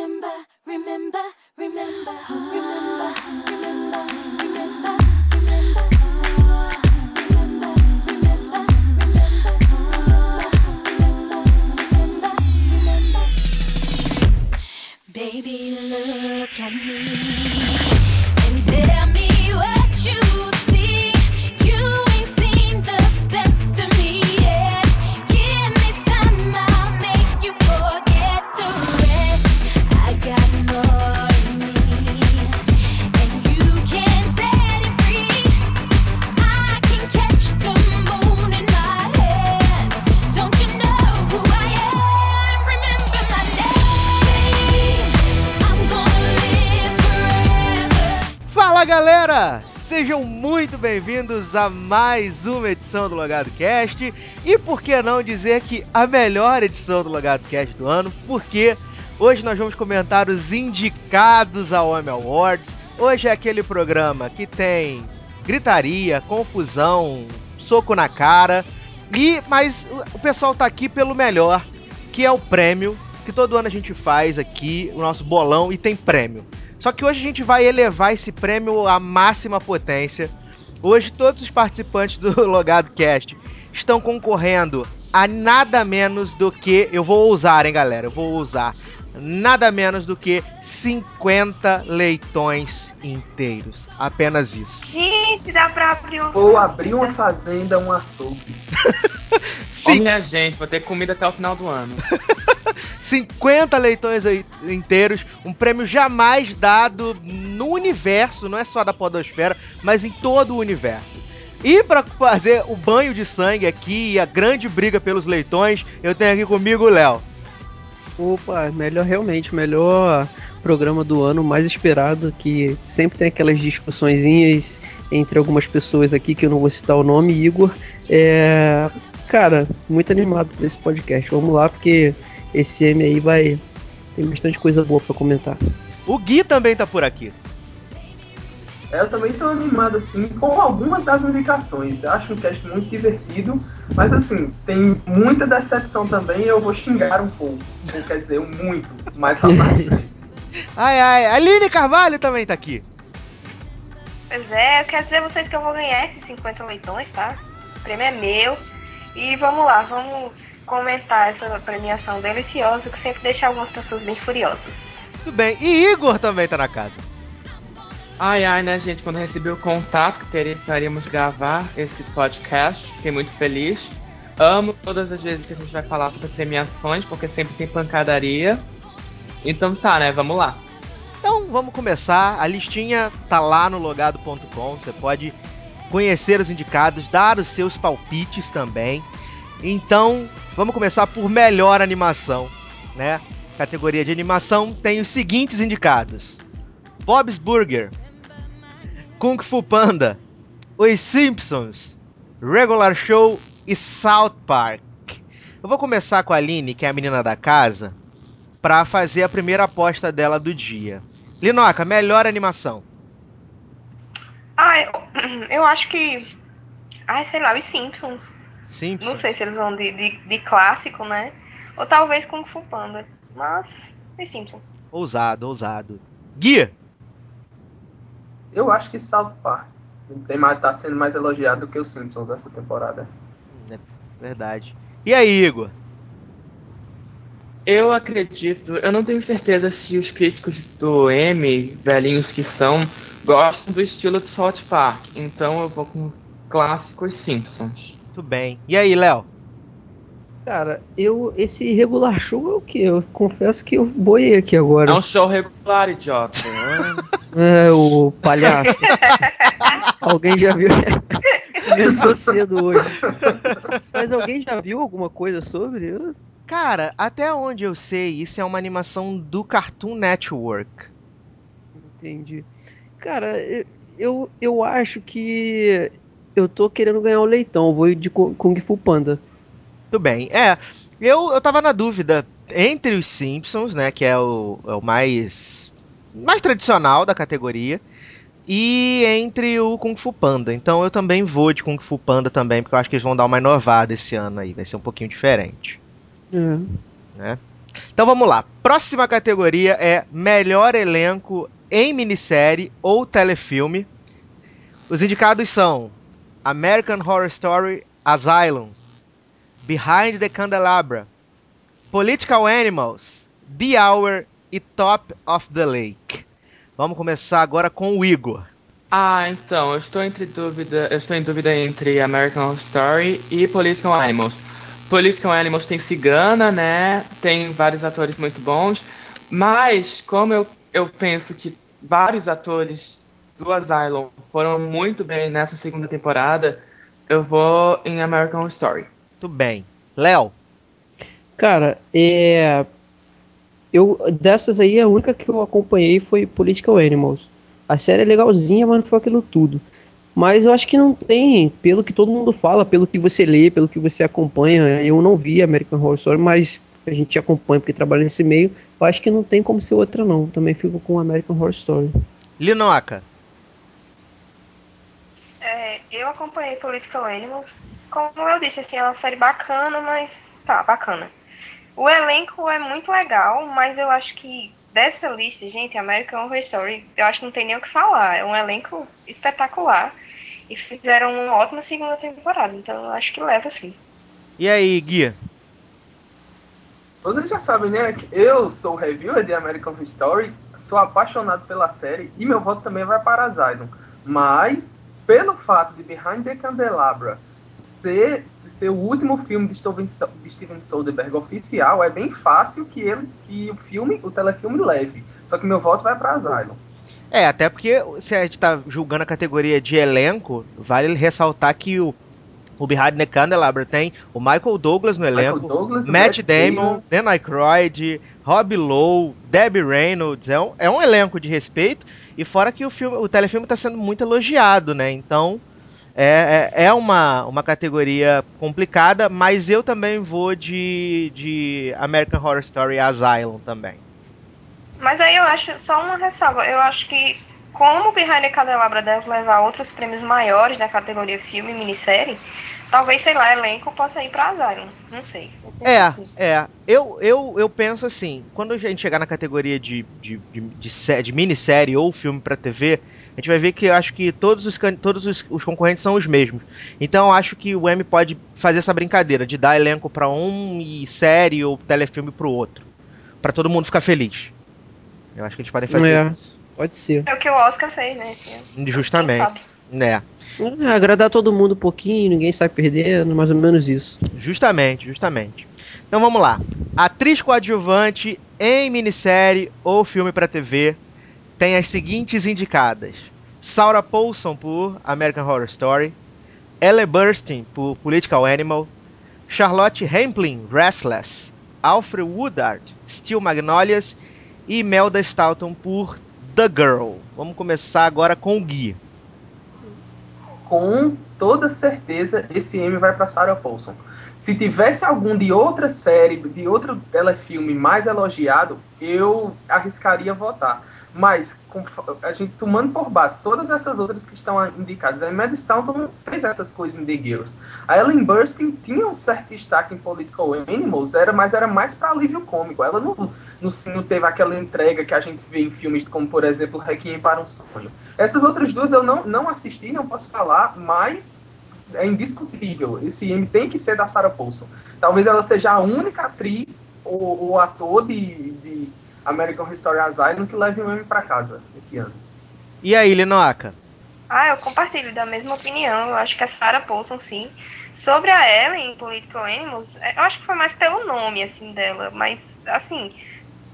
remember, remember, remember, remember, remember, remember, remember, remember, remember, remember, remember, remember, Baby, look at me bem-vindos a mais uma edição do Logado Cast e por que não dizer que a melhor edição do Logado Cast do ano, porque hoje nós vamos comentar os indicados ao Emmy Awards. Hoje é aquele programa que tem gritaria, confusão, soco na cara e mas o- pessoal tá aqui pelo melhor, que é o prêmio que todo ano a gente faz aqui, o nosso bolão e tem prêmio. Só que hoje a gente vai elevar esse prêmio à máxima potência. Hoje todos os participantes do Logado Cast estão concorrendo a nada menos do que. Eu vou ousar, hein, galera? Eu vou ousar. Nada menos do que 50 leitões inteiros. Apenas isso. Gente, dá pra abrir um. Ou abrir uma fazenda, um açougue. Ô, Sim, minha gente, vou ter comida até o final do ano. 50 leitões aí inteiros, um prêmio jamais dado no universo, não é só da podosfera, mas em todo o universo. E para fazer o banho de sangue aqui e a grande briga pelos leitões, eu tenho aqui comigo o Léo. Opa, melhor realmente, melhor programa do ano, mais esperado, que sempre tem aquelas discussõezinhas entre algumas pessoas aqui, que eu não vou citar o nome, Igor. É, cara, muito animado pra esse podcast. Vamos lá, porque esse M aí vai. Tem bastante coisa boa pra comentar. O Gui também tá por aqui. Eu também estou animado assim com algumas das indicações. Eu Acho um cast muito divertido, mas assim, tem muita decepção também e eu vou xingar um pouco. Ou quer dizer, muito, mais lá na frente. Ai ai, Aline Carvalho também tá aqui. Pois é, eu quero dizer a vocês que eu vou ganhar esses 50 leitões, tá? O prêmio é meu. E vamos lá, vamos comentar essa premiação deliciosa que sempre deixa algumas pessoas bem furiosas. Tudo bem. E Igor também tá na casa. Ai, ai, né, gente? Quando recebi o contato que teríamos gravar esse podcast, fiquei muito feliz. Amo todas as vezes que a gente vai falar sobre premiações, porque sempre tem pancadaria. Então tá, né? Vamos lá. Então vamos começar. A listinha tá lá no logado.com. Você pode conhecer os indicados, dar os seus palpites também. Então vamos começar por melhor animação, né? Categoria de animação tem os seguintes indicados: Bob's Burger, Kung Fu Panda, Os Simpsons, Regular Show e South Park. Eu vou começar com a Aline, que é a menina da casa, pra fazer a primeira aposta dela do dia. Linoca, melhor animação. Ah, eu, eu acho que. Ai, sei lá, os Simpsons. Simpsons. Não sei se eles vão de, de, de clássico, né? Ou talvez Kung Fu Panda. Mas, os Simpsons. Ousado, ousado. Guia. Eu acho que South Park tem mais, tá sendo mais elogiado do que os Simpsons essa temporada. É verdade. E aí, Igor? Eu acredito, eu não tenho certeza se os críticos do M, velhinhos que são, gostam do estilo de South Park. Então eu vou com clássicos Simpsons. Tudo bem. E aí, Léo? Cara, eu. Esse regular show é o que? Eu confesso que eu boiei aqui agora. É um show regular, idiota. É, o palhaço. alguém já viu? Começou cedo hoje. Mas alguém já viu alguma coisa sobre? Cara, até onde eu sei, isso é uma animação do Cartoon Network. Entendi. Cara, eu- eu, acho que eu tô querendo ganhar o leitão. Eu vou ir de Ku- Kung Fu Panda. Tudo bem. É, eu, eu tava na dúvida entre os Simpsons, né, que é o, é o mais mais tradicional da categoria, e entre o Kung Fu Panda. Então eu também vou de Kung Fu Panda também, porque eu acho que eles vão dar uma inovada esse ano aí, vai ser um pouquinho diferente. É. né? Então vamos lá. Próxima categoria é melhor elenco em minissérie ou telefilme. Os indicados são American Horror Story Asylum, Behind the Candelabra, Political Animals, The Hour e Top of the Lake. Vamos começar agora com o Igor. Ah, então, eu estou entre dúvida, eu estou em dúvida entre American Story e Political Animals. Political Animals tem cigana, né? Tem vários atores muito bons, mas como eu, eu penso que vários atores do Asylum foram muito bem nessa segunda temporada, eu vou em American Story. Tudo bem. Léo, Cara, é. Eu, dessas aí, a única que eu acompanhei foi Political Animals. A série é legalzinha, mas não foi aquilo tudo. Mas eu acho que não tem, pelo que todo mundo fala, pelo que você lê, pelo que você acompanha. Eu não vi American Horror Story, mas a gente acompanha porque trabalha nesse meio. Eu acho que não tem como ser outra, não. Também fico com American Horror Story. Linoca. É, eu acompanhei Political Animals. Como eu disse, assim, é uma série bacana, mas tá, bacana. O elenco é muito legal, mas eu acho que dessa lista, gente, American Horror Story, eu acho que não tem nem o que falar. É um elenco espetacular. E fizeram uma ótima segunda temporada, então eu acho que leva sim. E aí, Guia? Vocês já sabem, né? que Eu sou reviewer de American Horror Story, sou apaixonado pela série e meu voto também vai para Asylum. Mas, pelo fato de Behind the Candelabra ser, ser o último filme de Steven, de Steven Soderbergh oficial, é bem fácil que ele que o filme, o telefilme leve. Só que meu voto vai para Asylum. É, até porque se a gente tá julgando a categoria de elenco, vale ressaltar que o, o Behind the Candelabra tem o Michael Douglas no elenco, Douglas, Matt Matt Damon, Dan Aykroyd, Rob Lowe, Debbie Reynolds, é um, é um elenco de respeito, e fora que o filme, o telefilme está sendo muito elogiado, né? Então é, é, é uma, uma categoria complicada, mas eu também vou de, de American Horror Story Asylum também. Mas aí eu acho, só uma ressalva, eu acho que como Behind the Candelabra deve levar outros prêmios maiores na categoria filme e minissérie, talvez, sei lá, elenco possa ir pra Asylum. Não sei. É, assim. é. Eu, eu, eu penso assim, quando a gente chegar na categoria de, de, de, de, de minissérie ou filme pra TV, a gente vai ver que eu acho que todos os, todos os, os concorrentes são os mesmos. Então eu acho que o M pode fazer essa brincadeira de dar elenco pra um e série ou telefilme pro outro. Pra todo mundo ficar feliz. Eu acho que eles podem fazer É. isso. Pode ser. É o que o Oscar fez, né? Justamente. sabe? Né. É, agradar todo mundo um pouquinho, ninguém sai perdendo, mais ou menos isso. Justamente, justamente. Então vamos lá. Atriz coadjuvante em minissérie ou filme pra TV tem as seguintes indicadas: Sarah Paulson por American Horror Story, Elle Burstyn por Political Animal, Charlotte Rampling, Restless, Alfred Woodard, Steel Magnolias e Imelda Staunton por The Girl. Vamos começar agora com o Gui. com toda certeza esse M vai para Sarah Paulson. Se tivesse algum de outra série, de outro telefilme mais elogiado, eu arriscaria votar. Mas com- a gente tomando por base todas essas outras que estão indicadas, a Mad Staunton fez essas coisas em The Girls. A Ellen Burstyn tinha um certo destaque em Political Animals, era, mas era mais para alívio cômico. Ela não, não, não teve aquela entrega que a gente vê em filmes como, por exemplo, Requiem para um Sonho. Essas outras duas eu não, não assisti, não posso falar, mas é indiscutível. Esse M tem que ser da Sarah Paulson. Talvez ela seja a única atriz ou, ou ator de, de American Horror Story Asylum que leve um M para casa esse ano. E aí, Linoca? Ah, eu compartilho da mesma opinião. Eu acho que a Sarah Paulson, sim. Sobre a Ellen em Political Animals, é, eu acho que foi mais pelo nome, assim, dela. Mas, assim,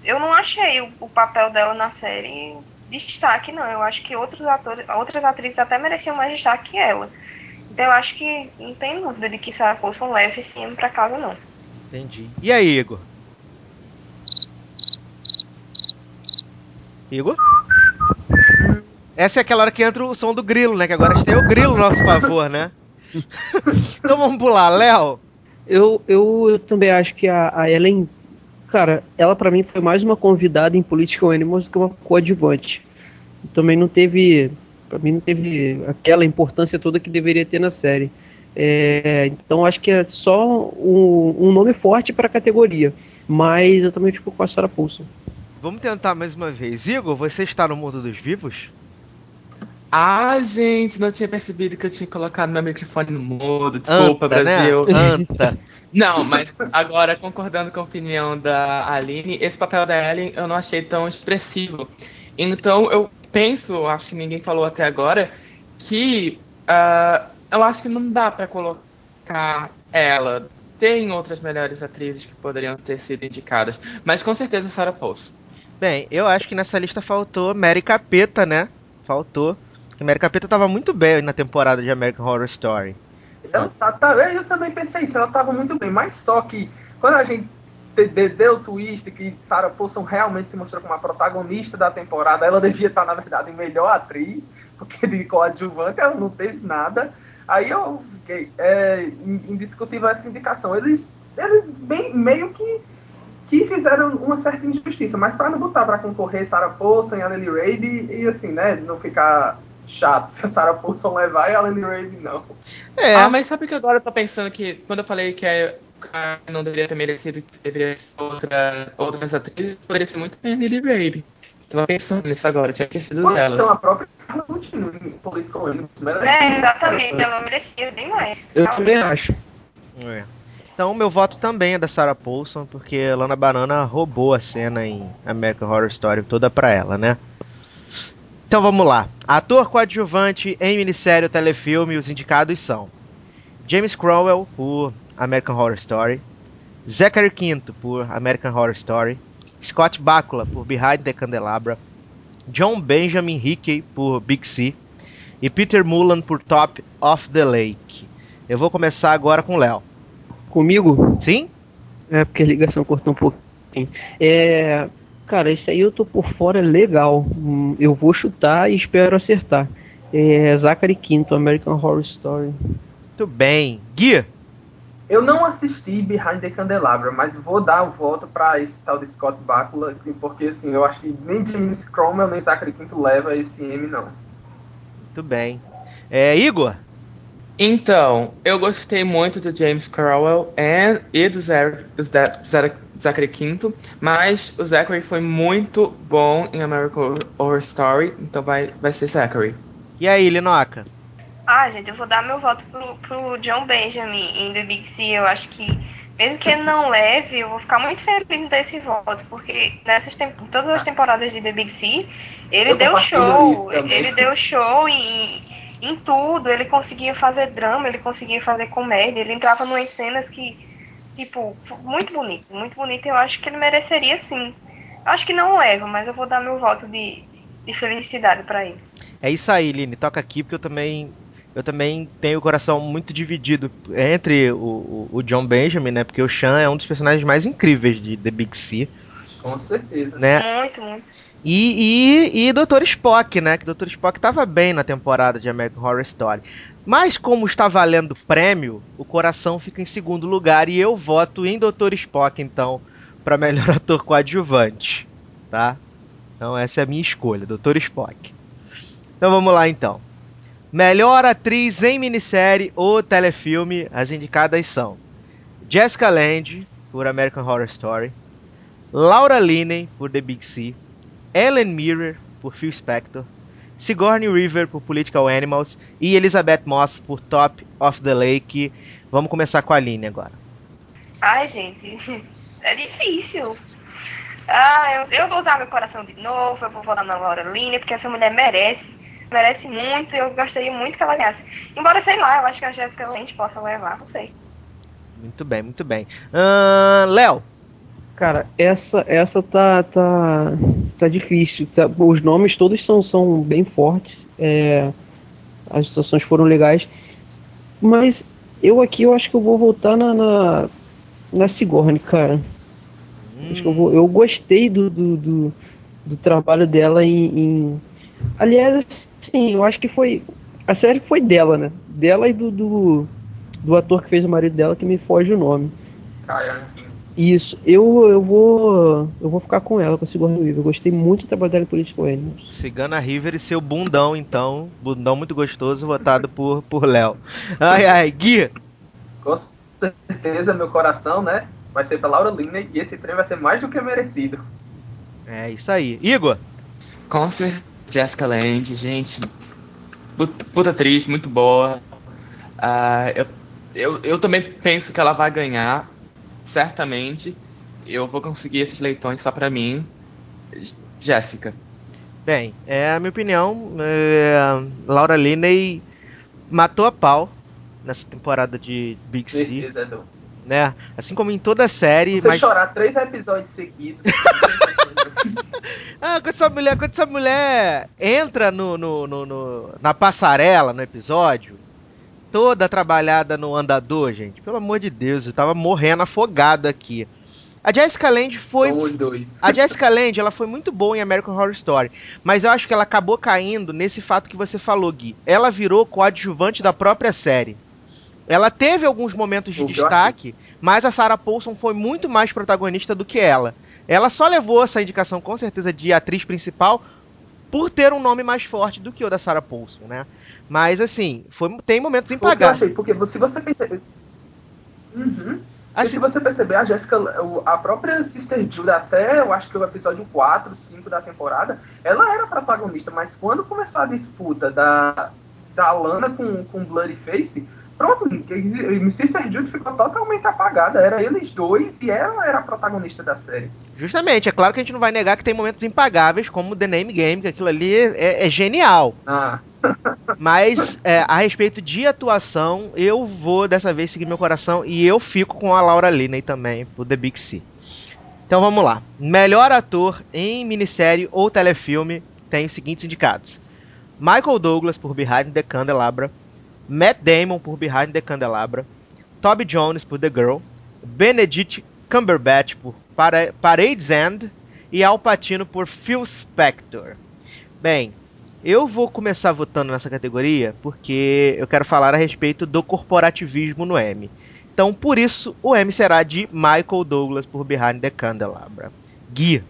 eu não achei o, o papel dela na série destaque, não. Eu acho que outros atores, outras atrizes até mereciam mais destaque que ela. Então, eu acho que não tem dúvida de que Sarah Paulson leve esse M pra casa, não. Entendi. E aí, Igor? Igor? Essa é aquela hora que entra o som do grilo, né? Que agora a gente tem o grilo a nosso favor, né? então vamos pular. Léo? Eu, eu, eu também acho que a, a Ellen, cara, ela pra mim foi mais uma convidada em Political Animals do que uma coadjuvante. Também não teve, pra mim não teve aquela importância toda que deveria ter na série. É, então acho que é só um, um nome forte para a categoria. Mas eu também fico com a Sarah Paulson. Vamos tentar mais uma vez. Igor, você está no mundo dos vivos? Ah, gente, não tinha percebido que eu tinha colocado meu microfone no mudo. Desculpa, Anta, Brasil. Né? Anta. Não, mas agora, concordando com a opinião da Aline, esse papel da Ellen eu não achei tão expressivo. Então eu penso, acho que ninguém falou até agora, que uh, eu acho que não dá pra colocar ela. Tem outras melhores atrizes que poderiam ter sido indicadas, mas com certeza Sarah Paulson. Bem, eu acho que nessa lista faltou Mary Capeta, né? Faltou. Porque Mary Capeta tava muito bem na temporada de American Horror Story. Ela tá, tá, eu também pensei isso, ela tava muito bem, mas só que quando a gente de- de- deu o twist que Sarah Paulson realmente se mostrou como a protagonista da temporada, ela devia estar, na verdade, em melhor atriz, porque de coadjuvante ela não teve nada. Aí eu fiquei é, in- indiscutível essa indicação. Eles, eles bem, meio que, que fizeram uma certa injustiça, mas para não botar para concorrer Sarah Paulson e a Lily Rabe, e assim, né, não ficar chato se a Sarah Paulson levar e a Lily Rabe não. É, Ah, mas sabe que agora eu tô pensando que quando eu falei que a Karen não deveria ter merecido, que deveria ser outra, outras atrizes, poderia ser muito bem a Lily Rabe. Tava pensando nisso agora, tinha esquecido Ou dela. então a própria Carla Continua em Political Animals. merece. É, exatamente, ela merecia bem mais. Eu também acho. É. Então, meu voto também é da Sarah Paulson, porque Lana Banana roubou a cena em American Horror Story toda pra ela, né? Então vamos lá. Ator coadjuvante em minissérie ou telefilme, os indicados são James Cromwell por American Horror Story, Zachary Quinto por American Horror Story, Scott Bakula por Behind the Candelabra, John Benjamin Hickey por Big C e Peter Mullan por Top of the Lake. Eu vou começar agora com o Léo. Comigo? Sim? É porque a ligação cortou um pouquinho. É. Cara, esse aí eu tô por fora legal. Hum, Eu vou chutar e espero acertar. É Zachary Quinto, American Horror Story. Muito bem. Gui, Eu não assisti Behind the Candelabra, mas vou dar o voto para esse tal de Scott Bakula, porque assim, eu acho que nem James Cromwell nem Zachary Quinto leva esse M, não. muito bem. É, Igor? Então, eu gostei muito do James Crowell and, e do Zach- do Za- Za- Zachary Quinto, mas o Zachary foi muito bom em American Horror Story, então vai, vai ser Zachary. E aí, Linoca? Ah, gente, eu vou dar meu voto pro, pro John Benjamin em The Big C. Eu acho que, mesmo que ele não leve, eu vou ficar muito feliz em dar esse voto, porque nessas todas as temporadas de The Big C, ele Eu deu show, ele deu show em, em tudo, ele conseguia fazer drama, ele conseguia fazer comédia, ele entrava em cenas que, tipo, muito bonito, muito bonito, e eu acho que ele mereceria sim. Eu acho que não leva, mas eu vou dar meu voto de, de felicidade pra ele. É isso aí, Line. Toca aqui porque eu também. Eu também tenho o coração muito dividido entre o, o, o John Benjamin, né? Porque o Sean é um dos personagens mais incríveis de The Big C, Com certeza. né? Muito, muito. E, e, e Dr. Spock, né? Que Dr. Spock tava bem na temporada de American Horror Story. Mas como está valendo prêmio, o coração fica em segundo lugar e eu voto em Dr. Spock, então, para melhor ator coadjuvante, tá? Então essa é a minha escolha, Dr. Spock. Então vamos lá então. Melhor atriz em minissérie ou telefilme, as indicadas são Jessica Lange por American Horror Story, Laura Linney por The Big C, Ellen Mirror por Phil Spector, Sigourney Weaver por Political Animals e Elizabeth Moss por Top of the Lake. Vamos começar com a Aline agora. Ai, gente, é difícil. Ah, eu, eu vou usar meu coração de novo, eu vou votar na Laura Linney, porque essa mulher merece, merece muito, e eu gostaria muito que ela ganhasse. Embora, sei lá, eu acho que a Jessica Lange possa levar, não sei. Muito bem, muito bem. Ahn, Léo, Cara, essa essa tá tá tá difícil. tá- os nomes todos são, são bem fortes. é, as situações foram legais. Mas eu aqui eu acho que eu vou voltar na na, na Sigourney, cara. Acho que eu, vou, eu gostei do, do, do, do trabalho dela em, em- Aliás, sim, eu acho que foi. A série foi dela, né? Dela e do, do, do ator que fez o marido dela, que me foge o nome. Higgins. Isso, eu, eu vou. Eu vou ficar com ela, com a Sigourney Weaver. Eu gostei muito do trabalho dela em Political Animals. Cigana River e seu bundão, então. Bundão muito gostoso, votado por, por Léo. Ai, ai, Gui. Com certeza, meu coração, né? vai ser pra Laura Linney e esse prêmio vai ser mais do que merecido. É isso aí. Igor, Com certeza, Jessica Lange, gente. Puta, puta atriz, muito boa. Ah, eu, eu, eu também penso que ela vai ganhar, certamente. Eu vou conseguir esses leitões só pra mim. Jéssica. bem, é a minha opinião. é, Laura Linney matou a pau nessa temporada de Big C, né? Assim como em toda a série, Você mas chorar três episódios seguidos. Ah, quando essa mulher, quando essa mulher entra no, no- no- no- na passarela no episódio, toda trabalhada no andador, gente, pelo amor de Deus, eu tava morrendo afogado aqui. A Jessica Lange foi. A Jessica Lange, ela foi muito boa em American Horror Story, mas eu acho que ela acabou caindo nesse fato que você falou, Gui. Ela virou coadjuvante da própria série. Ela teve alguns momentos de O destaque, mas a Sarah Paulson foi muito mais protagonista do que ela. Ela só levou essa indicação, com certeza, de atriz principal por ter um nome mais forte do que o da Sarah Paulson, né? Mas, assim, foi, tem momentos que eu impagáveis. achei, porque se você perceber. Uhum. E Assim, se você perceber, a Jéssica, a própria Sister Jude, até eu acho que o episódio 4, 5 da temporada, ela era protagonista, mas quando começou a disputa da, da Lana com, com Bloody Face, pronto, que- Sister Jude ficou totalmente apagada. Era eles dois e ela era a protagonista da série. justamente, é claro que a gente não vai negar que tem momentos impagáveis, como The Name Game, que aquilo ali é- é genial. Ah, Mas é, a respeito de atuação, eu vou dessa vez seguir meu coração e eu fico com a Laura Linney também, pro The Big C. Então vamos lá. Melhor ator em minissérie ou telefilme tem os seguintes indicados: Michael Douglas por Behind the Candelabra, Matt Damon por Behind the Candelabra, Toby Jones por The Girl, Benedict Cumberbatch por Para- Parade's End e Al Pacino por Phil Spector. Bem, eu vou começar votando nessa categoria porque eu quero falar a respeito do corporativismo no M. Então, por isso, o M será de Michael Douglas por Behind the Candelabra. Gui.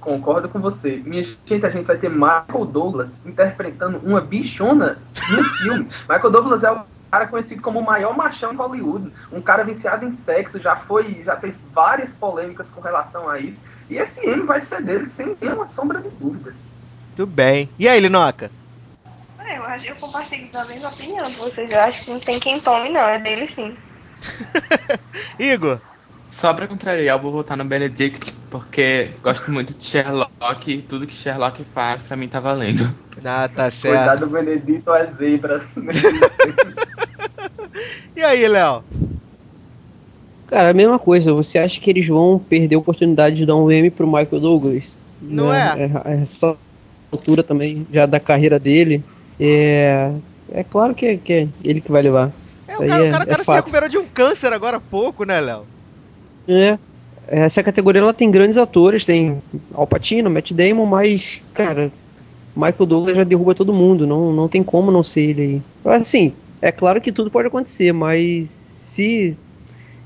Concordo com você. Minha gente, a gente vai ter Michael Douglas interpretando uma bichona no filme. Michael Douglas é o cara conhecido como o maior machão de Hollywood, um cara viciado em sexo, já foi, já teve várias polêmicas com relação a isso. E esse M vai ser dele sem nenhuma sombra de dúvidas. Tudo bem. E aí, Linoca? É, eu acho que eu compartilho da mesma opinião de vocês. Eu acho que não tem quem tome, não. É dele sim. Igor? Só pra contrariar, eu vou votar no Benedict, porque gosto muito de Sherlock e tudo que Sherlock faz pra mim tá valendo. Ah, tá certo. Cuidado, Benedito é zebra. E aí, Léo? Cara, a mesma coisa. Você acha que eles vão perder a oportunidade de dar um M pro Michael Douglas? Não Né? É, é só altura também já da carreira dele. É, é claro que é, que é ele que vai levar. É, o cara, o é- cara, o é cara se recuperou de um câncer agora há pouco, né, Léo? É. Essa categoria ela tem grandes atores, tem Al Pacino, Matt Damon, mas, cara, Michael Douglas já derruba todo mundo, não, não tem como não ser ele aí. Assim, é claro que tudo pode acontecer, mas se,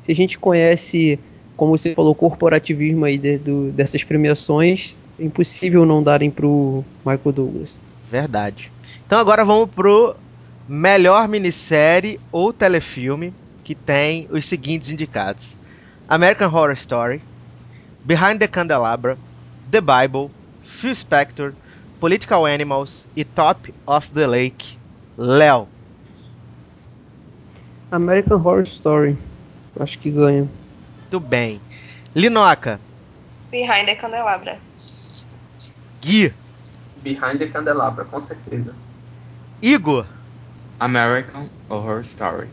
se a gente conhece, como você falou, o corporativismo aí de- do- dessas premiações, é impossível não darem pro Michael Douglas. Verdade. Então agora vamos pro melhor minissérie ou telefilme que tem os seguintes indicados: American Horror Story, Behind the Candelabra, The Bible, Phil Spector, Political Animals e Top of the Lake. Léo. American Horror Story, acho que ganha. Muito bem. Linoca. Behind the Candelabra. Gui. Behind the Candelabra, com certeza. Igor. American Horror Story.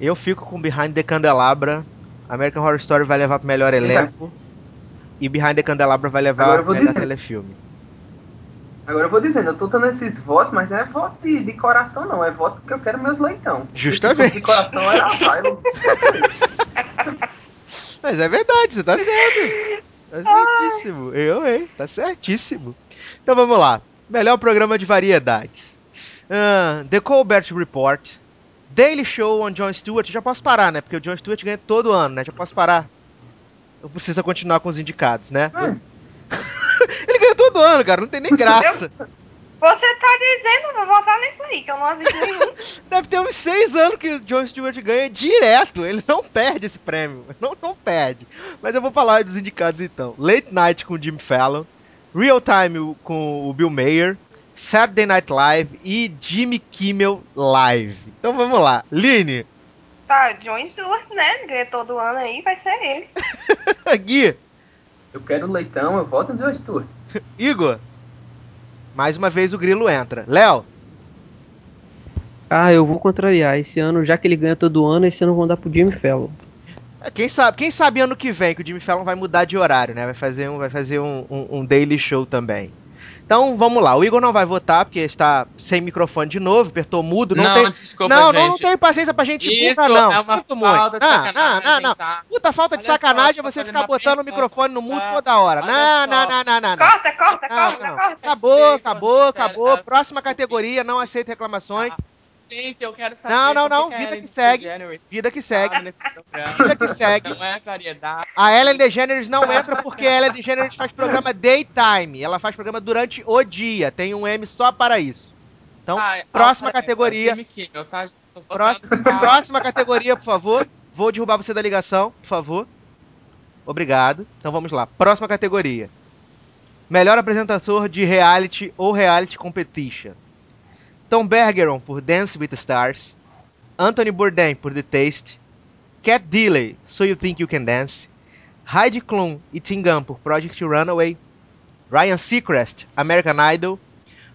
Eu fico com Behind the Candelabra. American Horror Story vai levar pro melhor elenco. E Behind the Candelabra vai levar Agora pro melhor dizer. telefilme. Agora eu vou dizendo, eu tô dando esses votos, mas não é voto de, de coração, não. É voto porque eu quero meus leitão. Justamente. Fosse de coração era Asylum. Mas é verdade, você tá certo. Tá certíssimo. Eu, hein? Tá certíssimo. Então vamos lá. Melhor programa de variedades. Ah, The Colbert Report. Daily Show on Jon Stewart. Já posso parar, né? Porque o Jon Stewart ganha todo ano, né? Já posso parar. Eu preciso continuar com os indicados, né? É. Ele ganha todo ano, cara. Não tem nem graça. Você tá dizendo, vou votar nisso aí, que eu não assisti nenhum. Deve ter uns seis anos que o Jon Stewart ganha direto. Ele não perde esse prêmio. Não, não perde. Mas eu vou falar dos indicados então. Late Night com o Jimmy Fallon. Real Time com o Bill Mayer. Saturday Night Live e Jimmy Kimmel Live. Então vamos lá. Line, Tá, John Stewart, né? Ganha todo ano aí, vai ser ele. Gui, Eu quero leitão, eu voto no John Stewart. Igor. Mais uma vez o grilo entra. Léo, Ah, eu vou contrariar. Esse ano, já que ele ganha todo ano, esse ano eu vou dar pro Jimmy Fallon. quem sabe, quem sabe ano que vem que o Jimmy Fallon vai mudar de horário, né? Vai fazer um, vai fazer um, um- um daily show também. Então vamos lá. O Igor não vai votar porque está sem microfone de novo, apertou mudo. Não, Não, tem, desculpa, não, gente. não, não tenho paciência pra gente Isso burra, não. é uma Sinto falta muito. de Não, não, não, não. tá? Puta falta de Olha só, sacanagem é você ficar botando o microfone no mudo Ah, toda hora. Não, não, não, não, não, não. Corta, corta, Não, corta, não. corta. Acabou, acabou, acabou. ah, Próxima categoria, não aceito reclamações. Gente, eu quero saber. Não, não, que não, que a vida Ellen que segue. Vida que segue. Vida que segue. Não é. A Ellen DeGeneres não entra porque a Ellen DeGeneres faz programa daytime. Ela faz programa durante o dia. Tem um M só para isso. Então, Ah, próxima ah, categoria. Jimmy Kimmel, tá? Próxima, próxima categoria, por favor. Vou derrubar você da ligação, por favor. Obrigado. Então vamos lá. Próxima categoria. Melhor apresentador de reality ou reality competition. Tom Bergeron por Dance with the Stars. Anthony Bourdain por The Taste. Cat Dealey, So You Think You Can Dance. Heidi Klum e Gunn por Project Runaway. Ryan Seacrest, American Idol.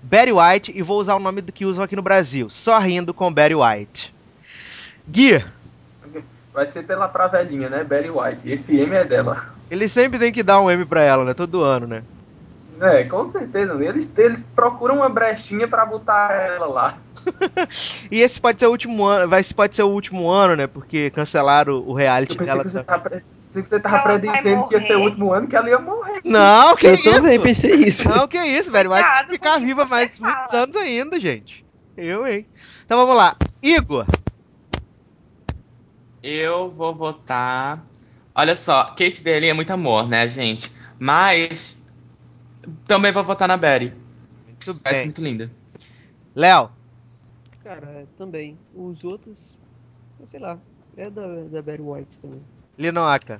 Barry White, e vou usar o nome do que usam aqui no Brasil. Só rindo com Barry White. Gui, Vai ser pela pra velhinha, né? Barry White. Esse M é dela. ele sempre tem que dar um M pra ela, né? Todo ano, né? É, com certeza. Eles, eles procuram uma brechinha pra botar ela lá. E esse pode ser o último ano, vai, esse pode ser o último ano, né? Porque cancelaram o reality Eu dela. que você tá- tava, pensei que você tava predizendo que ia ser o último ano que ela ia morrer. Não, que eu isso? também pensei isso. Não, que isso, velho. Vai Cuidado ficar viva mais fala. muitos anos ainda, gente. Eu, hein? Então vamos lá. Igor. Eu vou votar. Olha só, Kate Daly é muito amor, né, gente? Mas também vou votar na Betty. Muito Betty é bem. muito linda. Léo. Cara, também. Os outros, sei lá, é da, da Barry White também. Linoaca.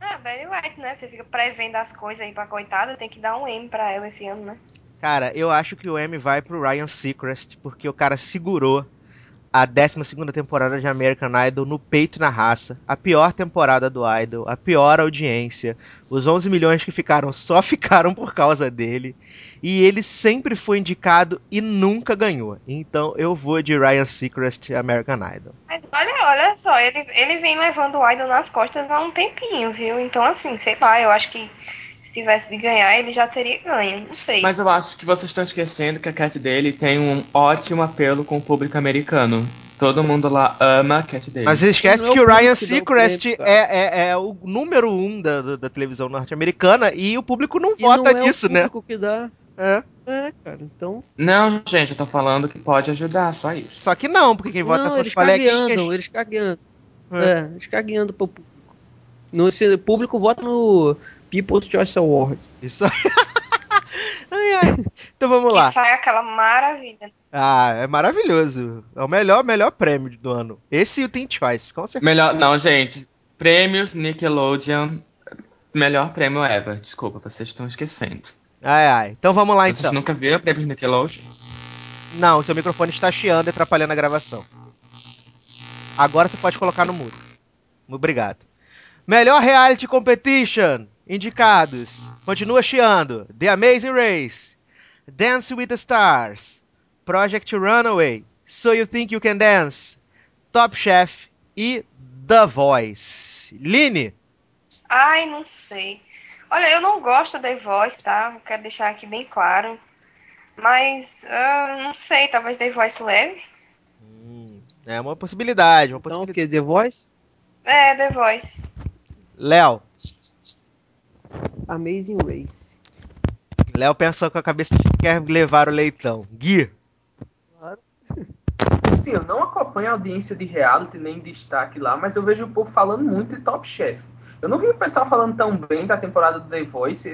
Ah, Barry White, né? Você fica prevendo as coisas aí pra coitada, tem que dar um M pra ela esse ano, né? Cara, eu acho que o M vai pro Ryan Seacrest, porque o cara segurou a 12 temporada de American Idol no peito e na raça. A pior temporada do Idol, a pior audiência. Os 11 milhões que ficaram só ficaram por causa dele. E ele sempre foi indicado e nunca ganhou. Então eu vou de Ryan Seacrest American Idol. Mas olha, olha só, ele, ele vem levando o Idol nas costas há um tempinho, viu? Então, assim, sei lá, eu acho que se tivesse de ganhar, ele já teria ganho. Não sei. Mas eu acho que vocês estão esquecendo que a Cat Daly tem um ótimo apelo com o público americano. Todo mundo lá ama a Cat Daly. Mas esquece é que o Ryan Seacrest é, é, é o número um da, da- televisão norte-americana e o público não E vota não é nisso, o né? público que dá. É. É, cara, então. Não, gente, eu tô falando que pode ajudar, só isso. Só que não, porque quem vota não, são os eles coleguinhas. cagueando, eles cagueando. É. É, eles cagueando pro público. No, esse público vota no People's Choice Award. Isso aí. ai, ai. Então vamos que lá. sai aquela maravilha. Ah, é maravilhoso. É o melhor, melhor prêmio do ano. Esse e o Teen Twice, com certeza. Melhor, não, gente. Prêmios Nickelodeon. Melhor prêmio ever. Desculpa, vocês estão esquecendo. Ai, ai. Então vamos lá, Vocês então. nunca viram prêmios Nickelodeon? Não, seu microfone está chiando e atrapalhando a gravação. Agora você pode colocar no mudo. Obrigado. Melhor Reality Competition. Indicados. Continua chiando. The Amazing Race. Dance with the Stars. Project Runaway. So You Think You Can Dance. Top Chef. E The Voice. Line. Ai, não sei. Olha, eu não gosto da The Voice, tá? Quero deixar aqui bem claro. Mas, ah, não sei, talvez The Voice leve. Hum, é uma possibilidade, uma Então, o possibilidade. que? The Voice? É, The Voice. Léo. Amazing Race. Léo pensou com a cabeça de que quer levar o leitão. Gui. Assim, eu não acompanho a audiência de reality nem destaque lá, mas eu vejo o povo falando muito de Top Chef. Eu não vi o pessoal falando tão bem da temporada do The Voice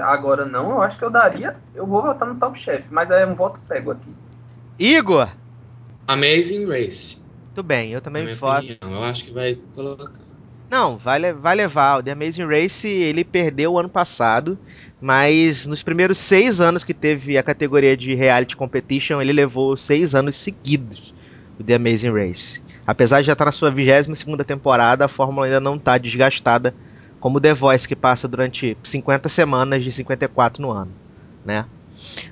agora não. Eu acho que eu daria. Eu vou votar no Top Chef, mas é um voto cego aqui. Igor! Amazing Race. Tudo bem, eu também voto. opinião. Eu acho que vai colocar. Não, vai, vai levar. O The Amazing Race ele perdeu o ano passado, mas nos primeiros seis anos que teve a categoria de Reality Competition, ele levou seis anos seguidos o The Amazing Race. Apesar de já estar na sua 22 segunda temporada, a fórmula ainda não está desgastada como o The Voice, que passa durante 50 semanas de 54 no ano, né?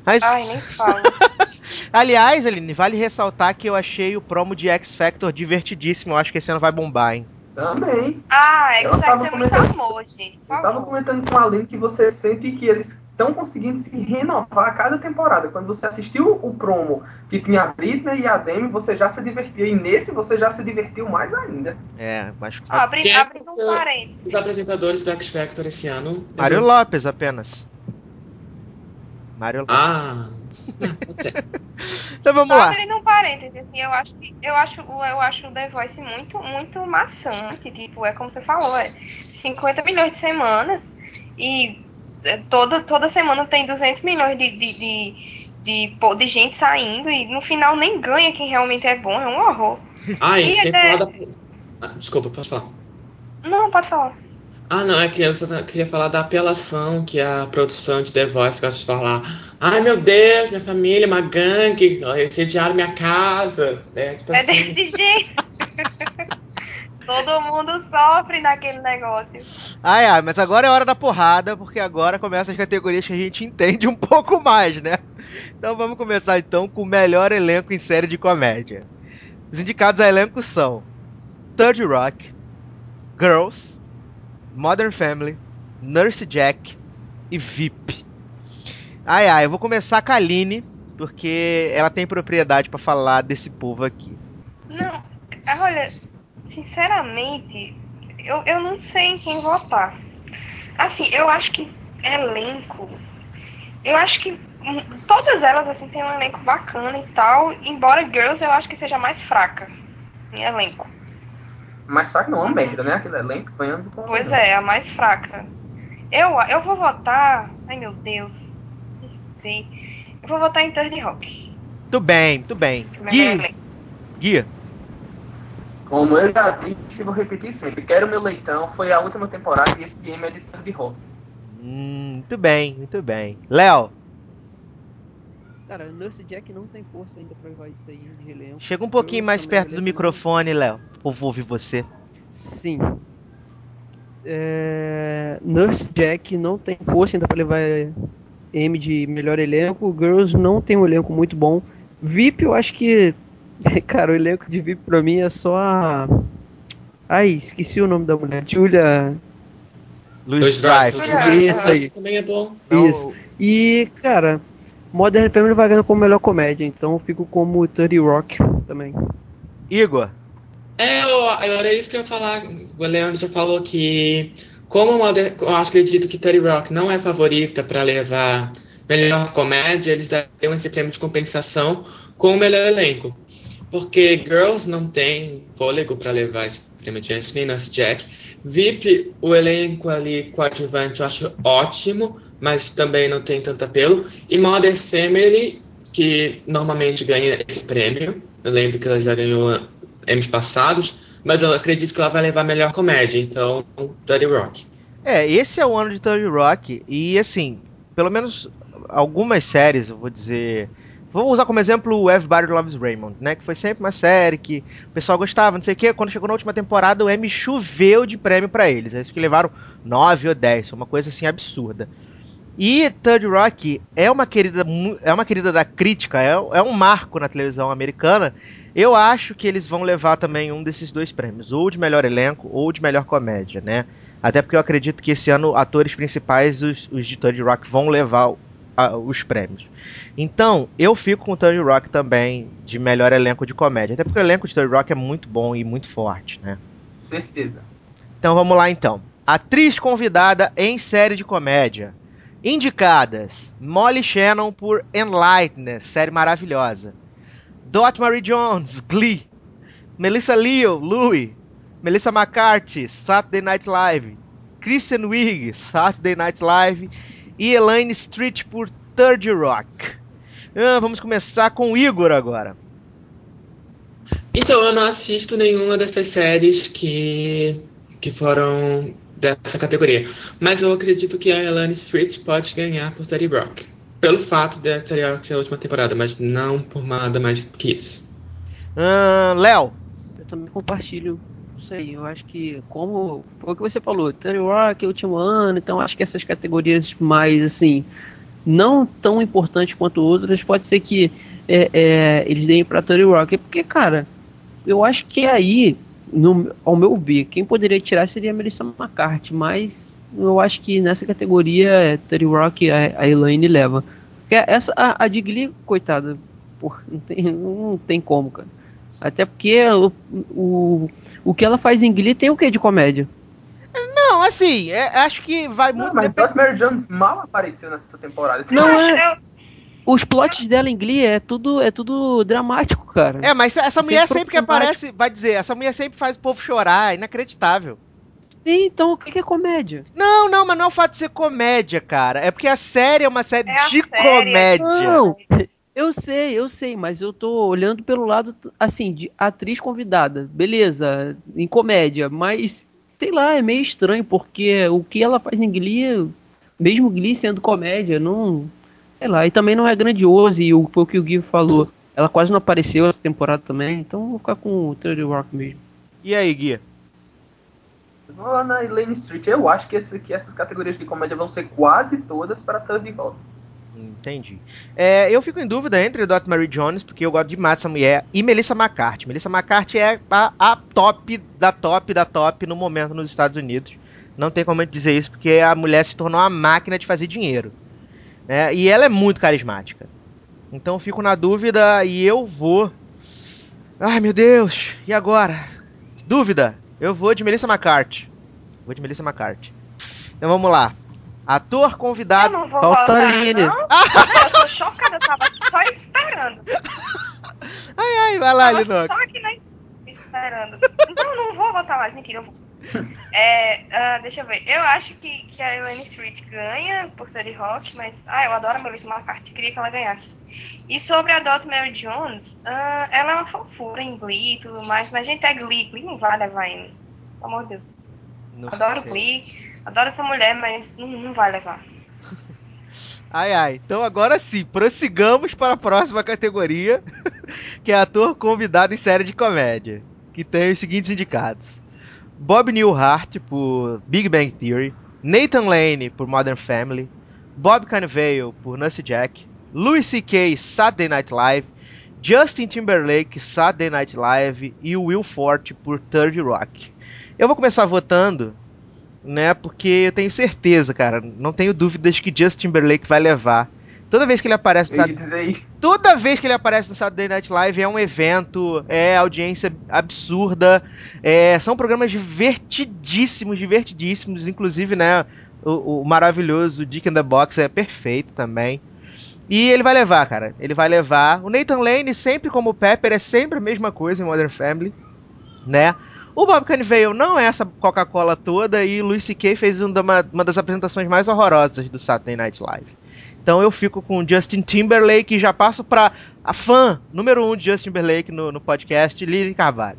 Mas, Ai, nem falo. aliás, Aline, vale ressaltar que eu achei o promo de X Factor divertidíssimo. Eu acho que esse ano vai bombar, hein? Também. Ah, é que Ela isso tava é muito comentando- amor, gente. Por Eu tava favor. comentando com a Aline que você sente que eles estão conseguindo se renovar a cada temporada. Quando você assistiu o promo que tinha a Britney e a Demi, você já se divertiu. E nesse você já se divertiu mais ainda. É, acho que Quem abrindo que um parênteses. Os apresentadores do X Factor esse ano. Mário Lopes apenas. Mário Lopes. Ah. Então vamos Só lá. abrindo um parênteses, assim, eu acho que eu acho, o- eu acho o The Voice muito, muito maçante. Tipo, é como você falou, é 50 milhões de semanas e é, toda, toda semana tem 200 milhões de, de, de, de, de gente saindo e no final nem ganha quem realmente é bom, é um horror. Ah, e E sem até- da. Ah, desculpa, posso falar? Não, pode falar. Ah, não, é que eu só queria falar da apelação que a produção de The Voice gosta de falar. Ai, meu Deus, minha família é uma gangue, incendiaram minha casa. É, tipo É assim. desse jeito. Todo mundo sofre naquele negócio. Ai, ai, mas agora é hora da porrada, porque agora começam as categorias que a gente entende um pouco mais, né? Então vamos começar então com o melhor elenco em série de comédia. Os indicados a elenco são Third Rock, Girls, Modern Family, Nurse Jack e VIP. Ai, ai, eu vou começar com a Aline, porque ela tem propriedade pra falar desse povo aqui. Não, olha, sinceramente, eu, eu não sei em quem votar. Assim, eu acho que elenco. Eu acho que hum, todas elas assim têm um elenco bacana e tal. Embora Girls eu acho que seja mais fraca em elenco. Só que não é uma merda, né? Aquele elenco ganhando com. Pois é, a mais fraca. Eu, eu vou votar. Ai meu Deus. Não sei. Eu vou votar em Third Rock. Muito bem, muito bem. Melhor Gui, elenco. Gui, Como eu já disse, vou repetir sempre. Quero meu leitão. Foi a última temporada e esse game é de de rock. Hum, muito bem, muito bem. Léo, Cara, Nurse Jack não tem força ainda pra levar isso aí de elenco. chega um pouquinho Eu mais perto do microfone, Léo. O povo ouvir você. Sim. É... Nurse Jack não tem força ainda pra levar M de melhor elenco. Girls não tem um elenco muito bom. VIP, eu acho que. Cara, o elenco de VIP pra mim é só a. Ai, esqueci o nome da mulher. Julia. Luiz Drive. Drive. Isso aí. Também é bom. Isso. E, cara, Modern Family vai ganhando como melhor comédia. Então eu fico como 30 Rock também. Igor, É, eu- era isso que eu ia falar. O Leandro já falou que, como eu mode- eu acredito que Terry Rock não é favorita para levar melhor comédia, eles dariam esse prêmio de compensação com o melhor elenco. Porque Girls não tem fôlego para levar esse adiante, nem Jack. VIP, o elenco ali coadjuvante eu acho ótimo, mas também não tem tanto apelo. E Modern Family, que normalmente ganha esse prêmio. Eu lembro que ela já ganhou M's passados, mas eu acredito que ela vai levar melhor comédia, então Dirty Rock. É, esse é o ano de Third Rock e assim, pelo menos algumas séries, eu vou dizer, vou usar como exemplo o Everybody Loves Raymond, né, que foi sempre uma série que o pessoal gostava, não sei o que, quando chegou na última temporada o Emmy choveu de prêmio pra eles, eles que levaram 9 ou 10, uma coisa assim absurda. E Third Rock é uma querida, é uma querida da crítica, é, é um marco na televisão americana. Eu acho que eles vão levar também um desses dois prêmios, ou de melhor elenco ou de melhor comédia, né? Até porque eu acredito que esse ano atores principais, os, os de Third Rock, vão levar a- os prêmios. Então, eu fico com o Third Rock também de melhor elenco de comédia. Até porque o elenco de Third Rock é muito bom e muito forte, né? Certeza. Então vamos lá então. Atriz convidada em série de comédia. Indicadas: Molly Shannon por Enlightened, série maravilhosa. Dot Marie Jones, Glee. Melissa Leo, Louie. Melissa McCarthy, Saturday Night Live. Kristen Wiig, Saturday Night Live e Elaine Street por Third Rock. Ah, vamos começar com o Igor agora. Então, eu não assisto nenhuma dessas séries que, que foram dessa categoria. Mas eu acredito que a Elaine Street pode ganhar por Terry Rock. Pelo fato de Terry Rock ser a última temporada, mas não por nada mais que isso. Ah, Léo. Eu também compartilho isso aí. Eu acho que, como foi o que você falou, Terry Rock é o último ano, então acho que essas categorias mais, assim, não tão importantes quanto outras, pode ser que é, é, eles deem pra Terry Rock. Porque, cara, eu acho que aí, no, ao meu ver, quem poderia tirar seria a Melissa McCarthy, mas eu acho que nessa categoria Terry Rock a, a Elaine leva. Porque essa, a, a de Glee, coitada, porra, não tem, não tem como, cara. Até porque o, o, o que ela faz em Glee tem o que de comédia? Não, assim, é- acho que vai Não, muito mas depender. Dot Mary Jones mal apareceu nessa temporada. Não eu é. acho- eu- Os plots dela em Glee é tudo, é tudo dramático, cara. É, mas essa mulher Sempre sempre que aparece, vai dizer, essa mulher sempre faz o povo chorar, é inacreditável. Sim, então o que é comédia? Não, não, mas não é o fato de ser comédia, cara. É porque a série é uma série É de série, comédia. Não, eu sei, eu sei, mas eu tô olhando pelo lado, assim, de atriz convidada. Beleza, em comédia, mas, sei lá, é meio estranho, porque o que ela faz em Glee, mesmo Glee sendo comédia, não... Sei lá, e também não é grandioso, e o, foi o que o Gui falou. Ela quase não apareceu essa temporada também, então vou ficar com o Third Rock mesmo. E aí, Gui? Vou lá na Elaine Street. Eu acho que, esse, que essas categorias de comédia vão ser quase todas para Third Rock. Entendi. É, eu fico em dúvida entre Dot Mary Jones, porque eu gosto demais dessa mulher, e Melissa McCarthy. Melissa McCarthy é a, a top da top da top no momento nos Estados Unidos. Não tem como eu dizer isso, porque a mulher se tornou uma máquina de fazer dinheiro. né? E ela é muito carismática. Então fico na dúvida e eu vou. Ai meu Deus, e agora? Dúvida, eu vou de Melissa McCarthy. Vou de Melissa McCarthy. Então vamos lá. Ator Eu convidado. não vou Falta votar, a não. Não, eu tô chocada, eu tava só esperando. Ai, ai, vai lá, Linox. só aqui na esperando. Não, não vou votar mais, mentira, eu vou. É, ah, deixa eu ver. Eu acho que, que a Elaine Street ganha por ser de rock, mas. Ah, eu adoro a Melissa McCarthy, queria que ela ganhasse. E sobre a Dot Mary Jones, ah, ela é uma fofura em Glee e tudo mais, mas gente, é Glee. Glee não vai levar em. Pelo amor de Deus. Não Adoro sei. Glee, adoro essa mulher, mas não, não vai levar. Ai, ai. Então agora sim, prossigamos para a próxima categoria, que é ator convidado em série de comédia, que tem os seguintes indicados: Bob Newhart por Big Bang Theory, Nathan Lane por Modern Family, Bob Cannavale por Nancy Jack, Louis C.K. Saturday Night Live, Justin Timberlake Saturday Night Live e Will Forte por Third Rock. Eu vou começar votando né? Porque eu tenho certeza, cara, não tenho dúvidas que Justin Timberlake vai levar. Toda vez que ele aparece no Eu Sat- ia dizer isso. toda vez que ele aparece no Saturday Night Live é um evento, é audiência absurda, é, são programas divertidíssimos, divertidíssimos, inclusive, né, o, o maravilhoso Dick in the Box é perfeito também. E ele vai levar, cara. Ele vai levar. O Nathan Lane, sempre como o Pepper, é sempre a mesma coisa em Modern Family, né? O Bob Cannavale não é essa Coca-Cola toda e Louis C.K. fez uma, uma das apresentações mais horrorosas do Saturday Night Live. Então eu fico com Justin Timberlake e já passo pra a fã número um de Justin Timberlake no, no podcast, Lili Carvalho.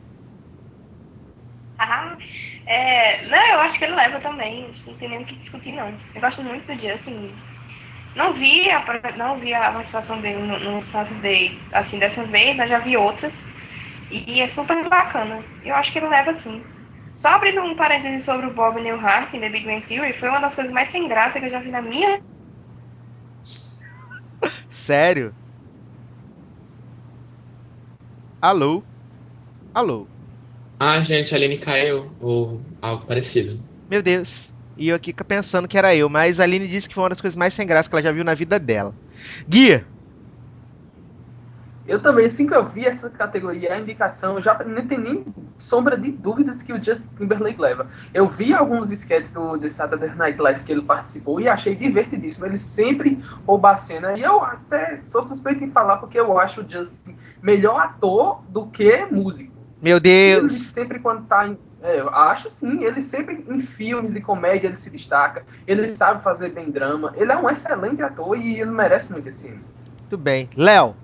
Ah, é, não, eu acho que ele leva também. Não tem nem o que discutir, não. Eu gosto muito do Justin. Não vi a, não vi a participação dele no, no Saturday, assim, dessa vez, mas já vi outras. E é super bacana. Eu acho que ele leva sim. Só abrindo um parênteses sobre o Bob Newhart em The Big Bang Theory, foi uma das coisas mais sem graça que eu já vi na minha. Sério? Alô? Alô? Ah, gente, a Aline caiu, ou algo parecido. Meu Deus. E eu aqui pensando que era eu, mas a Aline disse que foi uma das coisas mais sem graça que ela já viu na vida dela. Guia! Eu também, assim que eu vi essa categoria, a indicação, eu já não tem nem sombra de dúvidas que o Justin Timberlake leva. Eu vi alguns sketches do The Saturday Night Live que ele participou e achei divertidíssimo. Ele sempre rouba a cena. E eu até sou suspeito em falar porque eu acho o Justin melhor ator do que músico. Meu Ele Deus! sempre quando tá em É, eu acho sim, ele sempre em filmes de comédia ele se destaca, ele sabe fazer bem drama, ele é um excelente ator e ele merece muito esse. Muito bem. Léo,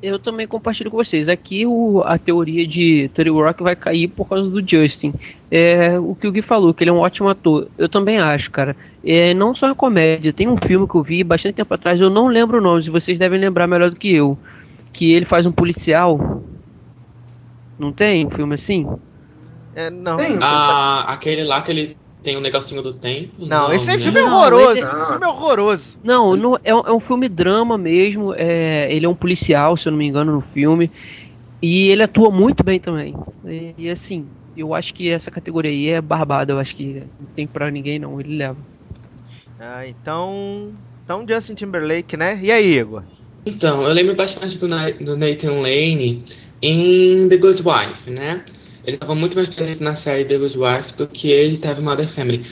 Eu também compartilho com vocês. Aqui o, a teoria de Terry Rock vai cair por causa do Justin. É, o que o Gui falou, que ele é um ótimo ator. Eu também acho, cara. É, não só em comédia. Tem um filme que eu vi bastante tempo atrás, eu não lembro o nome, se vocês devem lembrar melhor do que eu. Que ele faz um policial. Não tem um filme assim? é, não. Tem, Ah, aquele lá que ele tem um negocinho do tempo. Não, esse né? filme é Não, horroroso. esse- Esse filme é horroroso. Não, não- é, um- é um filme drama mesmo. é, ele é um policial, se eu não me engano, no filme. E ele atua muito bem também. E, e, assim, eu acho que essa categoria aí é barbada. Eu acho que não tem pra ninguém, não. Ele leva. Ah, então. Então, Justin Timberlake, né? E aí, Igor? Então, eu lembro bastante do, do Nathan Lane em The Good Wife, né? Ele estava muito mais presente na série The Good Wife do que ele teve em Mother Family.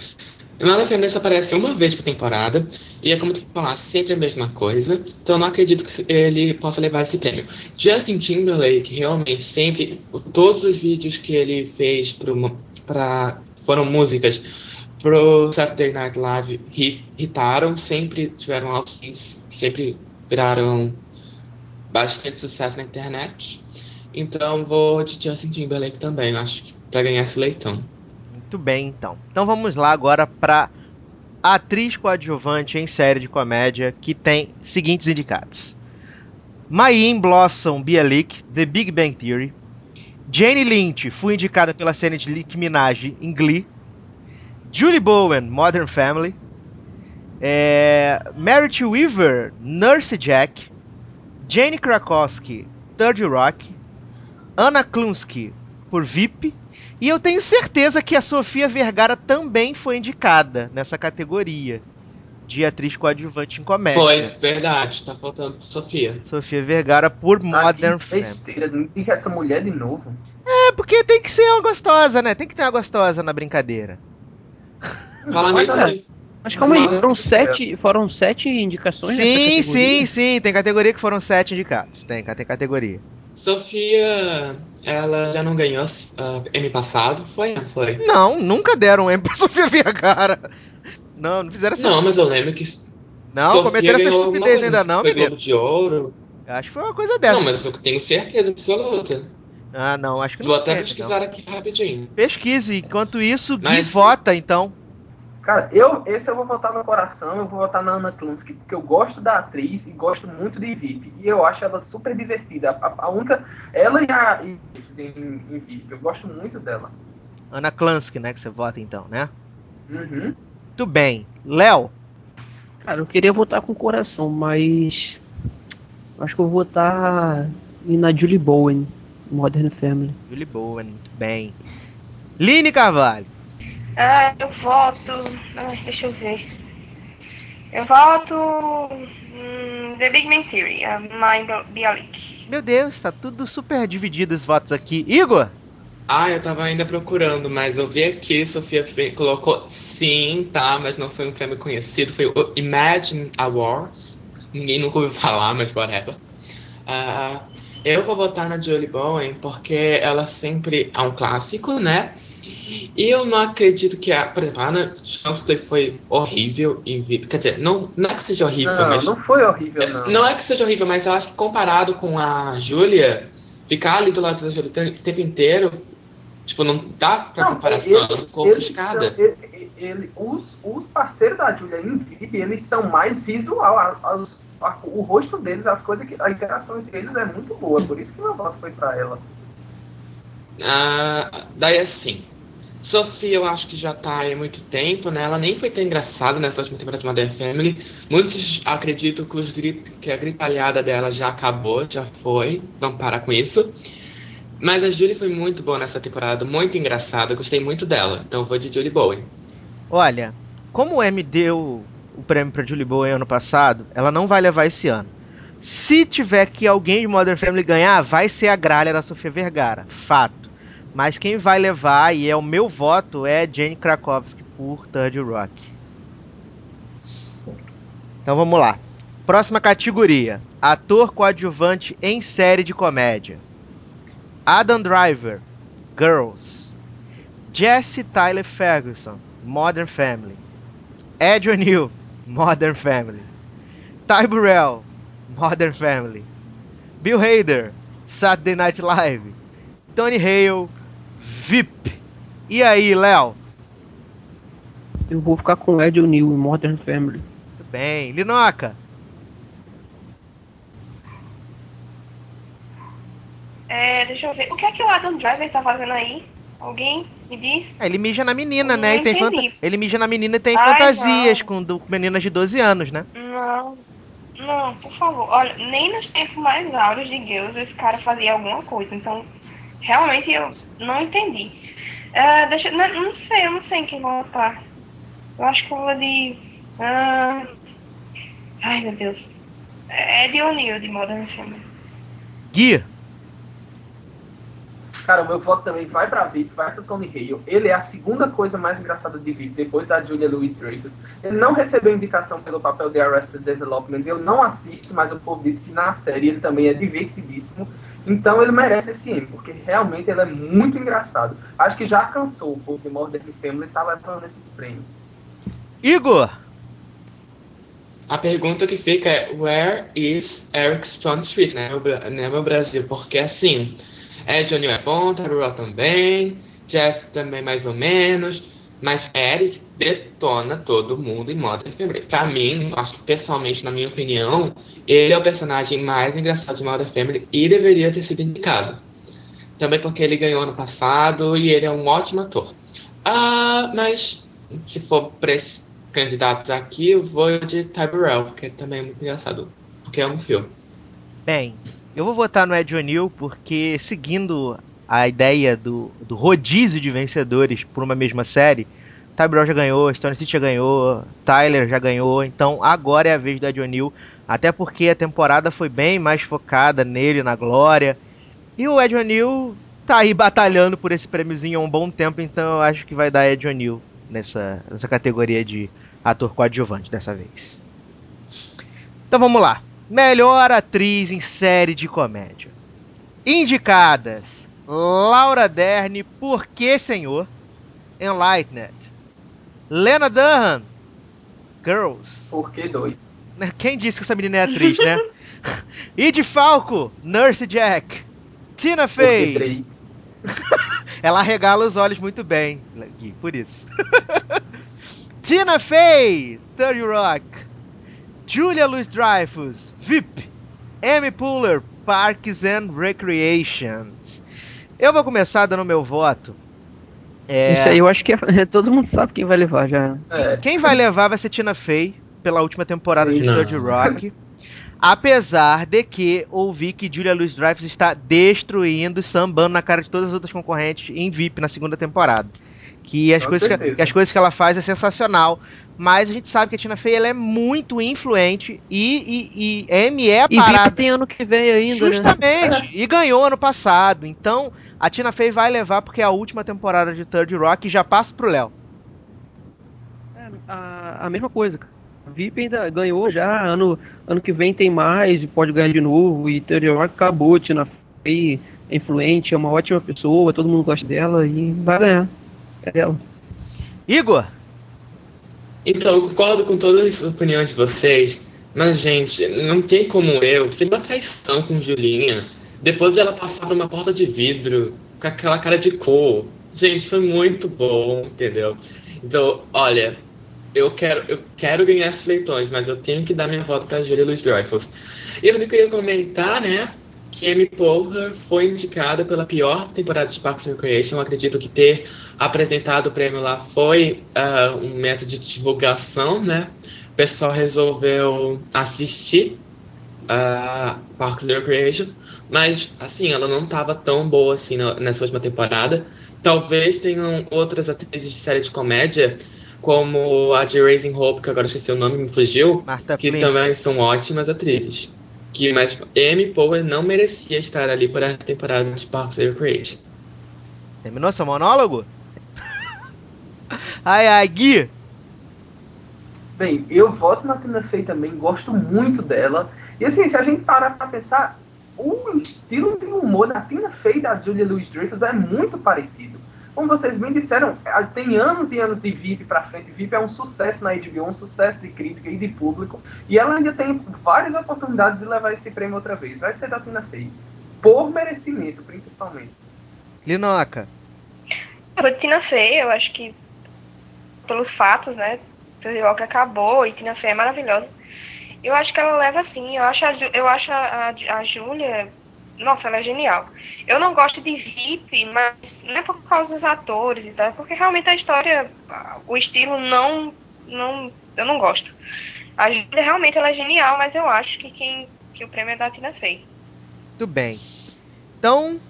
Em Mother Family só aparece uma vez por temporada, e é como tu falasse, sempre a mesma coisa, então eu não acredito que ele possa levar esse prêmio. Justin Timberlake, realmente, sempre, todos os vídeos que ele fez pro, pra, foram músicas pro Saturday Night Live hit, hitaram, sempre tiveram altos sempre viraram bastante sucesso na internet. Então vou de Justin Timberlake também, acho que pra ganhar esse leitão. Muito bem, então. Então vamos lá agora pra atriz coadjuvante em série de comédia que tem seguintes indicados: Mayim Blossom Bialik, The Big Bang Theory. Jane Lynch foi indicada pela cena de Nicki Minaj em Glee. Julie Bowen, Modern Family. É, Weaver, Nurse Jack. Jane Krakowski, Third Rock. Anna Klunsky, por VIP. E eu tenho certeza que a Sofia Vergara também foi indicada nessa categoria de atriz coadjuvante em comédia. Foi, verdade, tá faltando Sofia. Sofia Vergara por Modern Ah, que Family. besteira, não indica essa mulher de novo. É porque tem que ser uma gostosa, né? Tem que ter uma gostosa na brincadeira. Fala Mas, nisso, é. né? Mas calma aí, foram sete, foram sete indicações Sim, sim, sim. Tem categoria que foram sete indicados. Tem, tem categoria. Sofia, ela já não ganhou uh, ano passado, foi? Não foi? Não, nunca deram M pra Sofia Vergara. Não, não fizeram essa. Não, mas eu lembro que Não, Sofia cometeram essa estupidez ainda não, foi menino. De Ouro. Acho que foi uma coisa dessa. Não, mas eu tenho certeza absoluta. Ah, não, acho que não Vou até pesquisar aqui rapidinho. não. Pesquise. Enquanto isso, Gui Mas- vota, então. Cara, eu, esse eu vou votar no coração, eu vou votar na Anna Klunsky, porque eu gosto da atriz e gosto muito de VIP. E eu acho ela super divertida. A, a única. Ela e a e, em, em VIP, eu gosto muito dela. Ana Klansky, né? Que você vota, então, né? Uhum. Muito bem. Léo, Cara, eu queria votar com o coração, mas. Acho que eu vou votar na Julie Bowen, Modern Family. Julie Bowen, muito bem. Line Carvalho. Ah, eu voto. Ai, deixa eu ver. Eu voto. hum, The Big Bang Theory, a Mind Bialik. Meu Deus, tá tudo super dividido os votos aqui. Igor? Ah, eu tava ainda procurando, mas eu vi aqui, Sofia colocou sim, tá, mas não foi um prêmio conhecido, foi o Imagine Awards. Ninguém nunca ouviu falar, mas whatever. Ah, eu vou votar na Julie Bowen porque ela sempre é um clássico, né? E eu não acredito que a, por exemplo, a Anna Chancellor foi horrível em VIP. Quer dizer, não, não é que seja horrível, Não, mas. não foi horrível, não. Não é que seja horrível, mas eu acho que comparado com a Júlia, ficar ali do lado da Júlia o te- tempo inteiro, tipo, não dá pra Não, comparação, ele- ela ficou ofuscada. ele- ele- os, os parceiros da Julia em VIP, eles são mais visual. a- o rosto deles, as coisas que. A interação entre eles é muito boa. Por isso que meu voto foi pra ela. Ah, daí assim, Sofia eu acho que já tá aí há muito tempo, né? Ela nem foi tão engraçada nessa última temporada de Mother Family. Muitos acreditam que, os grit- que a gritalhada dela já acabou, já foi. Vamos parar com isso. Mas a Julie foi muito boa nessa temporada, muito engraçada, gostei muito dela. Então vou de Julie Bowen. Olha, como o M deu o prêmio pra Julie Bowen ano passado, ela não vai levar esse ano. Se tiver que alguém de Modern Family ganhar, vai ser a gralha da Sofia Vergara. Fato. Mas quem vai levar, e é o meu voto, é Jane Krakowski por Third Rock. Então vamos lá. Próxima categoria: Ator coadjuvante em série de comédia. Adam Driver, Girls. Jesse Tyler Ferguson, Modern Family. Ed O'Neill, Modern Family. Ty Burrell, Modern Family. Bill Hader, Saturday Night Live. Tony Hale, VIP. E aí, Léo? Eu vou ficar com Ed O'Neill em Modern Family. Tudo bem. Linoca? É, deixa eu ver. O que é que o Adam Driver tá fazendo aí? Alguém me diz? É, ele mija na menina, Eu né? E tem fanta- Ele mija na menina e tem Ai, fantasias não. com do- meninas de 12 anos, né? Não. Não, por favor. Olha, nem nos tempos mais áureos de Girls esse cara fazia alguma coisa. Então, realmente eu não entendi. É, deixa, não, não sei, eu não sei em quem votar. Eu acho que eu vou de. ah, ai, meu Deus. É de O'Neill, de Modern Family. Gui, Cara, o meu voto também vai pra VIP, vai pro Tony Hale. Ele é a segunda coisa mais engraçada de VIP, depois da Julia Louis-Dreyfus. Ele não recebeu indicação pelo papel de Arrested Development. Eu não assisto, mas o povo disse que na série ele também é divertidíssimo. Então ele merece esse M, porque realmente ele é muito engraçado. Acho que já cansou o povo de Modern Family tá levando esses prêmios. Igor, A pergunta que fica é Where is Eric Stone Street, né, né, meu Brasil? Porque assim, Ed O'Neill é bom, Tyrell também, Jess também mais ou menos, mas Eric detona todo mundo em Modern Family. Pra mim, acho que pessoalmente, na minha opinião, ele é o personagem mais engraçado de Modern Family e deveria ter sido indicado. Também porque ele ganhou ano passado e ele é um ótimo ator. Ah, mas se for pra esses candidatos aqui, eu vou de Tyrell, porque também é muito engraçado. Porque é um filme. bem, eu vou votar no Ed O'Neill porque, seguindo a ideia do, do rodízio de vencedores por uma mesma série, Ty Burrell já ganhou, Stone City já ganhou, Tyler já ganhou, então agora é a vez do Ed O'Neill, até porque a temporada foi bem mais focada nele, na glória, e o Ed O'Neill tá aí batalhando por esse prêmiozinho há um bom tempo, então eu acho que vai dar Ed O'Neill nessa, nessa categoria de ator coadjuvante dessa vez. Então vamos lá. Melhor atriz em série de comédia. Indicadas: Laura Dern, Por que Senhor? Enlightened. Lena Dunham, Girls. Por que dois? Quem disse que essa menina é atriz, né? Id Falco, Nurse Jack. Tina Fey. Ela regala os olhos muito bem, Gui, por isso. Tina Fey, 30 Rock. Julia Louis-Dreyfus, VIP. Amy Poehler, Parks and Recreations. Eu vou começar dando meu voto. É, Isso aí eu acho que é- todo mundo sabe quem vai levar já. É, Quem vai levar vai ser Tina Fey pela última temporada de Não. Third Rock. Apesar de que ouvi que Julia Louis-Dreyfus está destruindo, sambando na cara de todas as outras concorrentes em VIP na segunda temporada. Que as, Com coisas que, certeza. que as coisas que ela faz é sensacional. Mas a gente sabe que a Tina Fey ela é muito influente e, e, e M é a E parada. VIP tem ano que vem ainda, né? Justamente. E ganhou ano passado. Então, a Tina Fey vai levar porque é a última temporada de Third Rock e já passa pro Léo. É, a, a mesma coisa. cara. A VIP ainda ganhou já, ano, ano que vem tem mais e pode ganhar de novo. E Theory Rock acabou, Tina Fey é influente, é uma ótima pessoa, todo mundo gosta dela e vai ganhar. É dela. Igor, Então, eu concordo com todas as opiniões de vocês, mas, gente, não tem como eu. Foi uma traição com Julinha. Depois ela passar por uma porta de vidro com aquela cara de cor. Gente, foi muito bom, entendeu? Então, olha, eu quero, eu quero ganhar esses leitões, mas eu tenho que dar minha volta pra Julia Louis Dreyfus. E eu também queria comentar, né, que Amy Poehler foi indicada pela pior temporada de Parks and Recreation. Eu acredito que ter apresentado o prêmio lá foi ah, um método de divulgação, né? O pessoal resolveu assistir a Parks and Recreation, mas assim, ela não estava tão boa assim na- nessa última temporada. Talvez tenham outras atrizes de série de comédia, como a de Raising Hope, que agora esqueci o nome, me fugiu, Marta que Flynn. também são ótimas atrizes. Que, mas Amy Poehler não merecia estar ali por essa temporada de Parks and Recreation. Terminou seu monólogo? ai, ai, Gui. Bem, eu voto na Tina Fey também, gosto muito dela. E assim, se a gente parar pra pensar, o estilo de humor da Tina Fey e da Julia Louis-Dreyfus é muito parecido. Como vocês bem disseram, é, tem anos e anos de VIP pra frente. VIP é um sucesso na HBO, um sucesso de crítica e de público. E ela ainda tem várias oportunidades de levar esse prêmio outra vez. Vai ser da Tina Fey. Por merecimento, principalmente. Linoca. A Tina Fey, eu acho que pelos fatos, né? Tony Rock acabou e Tina Fey é maravilhosa. Eu acho que ela leva assim. Eu acho a, eu acho a, a, a Júlia. Nossa, ela é genial. Eu não gosto de VIP, mas não é por causa dos atores e tal, é porque realmente a história, o estilo não. não eu não gosto. A Júlia realmente ela é genial, mas eu acho que quem que o prêmio é da Tina Fey. Tudo bem. Então,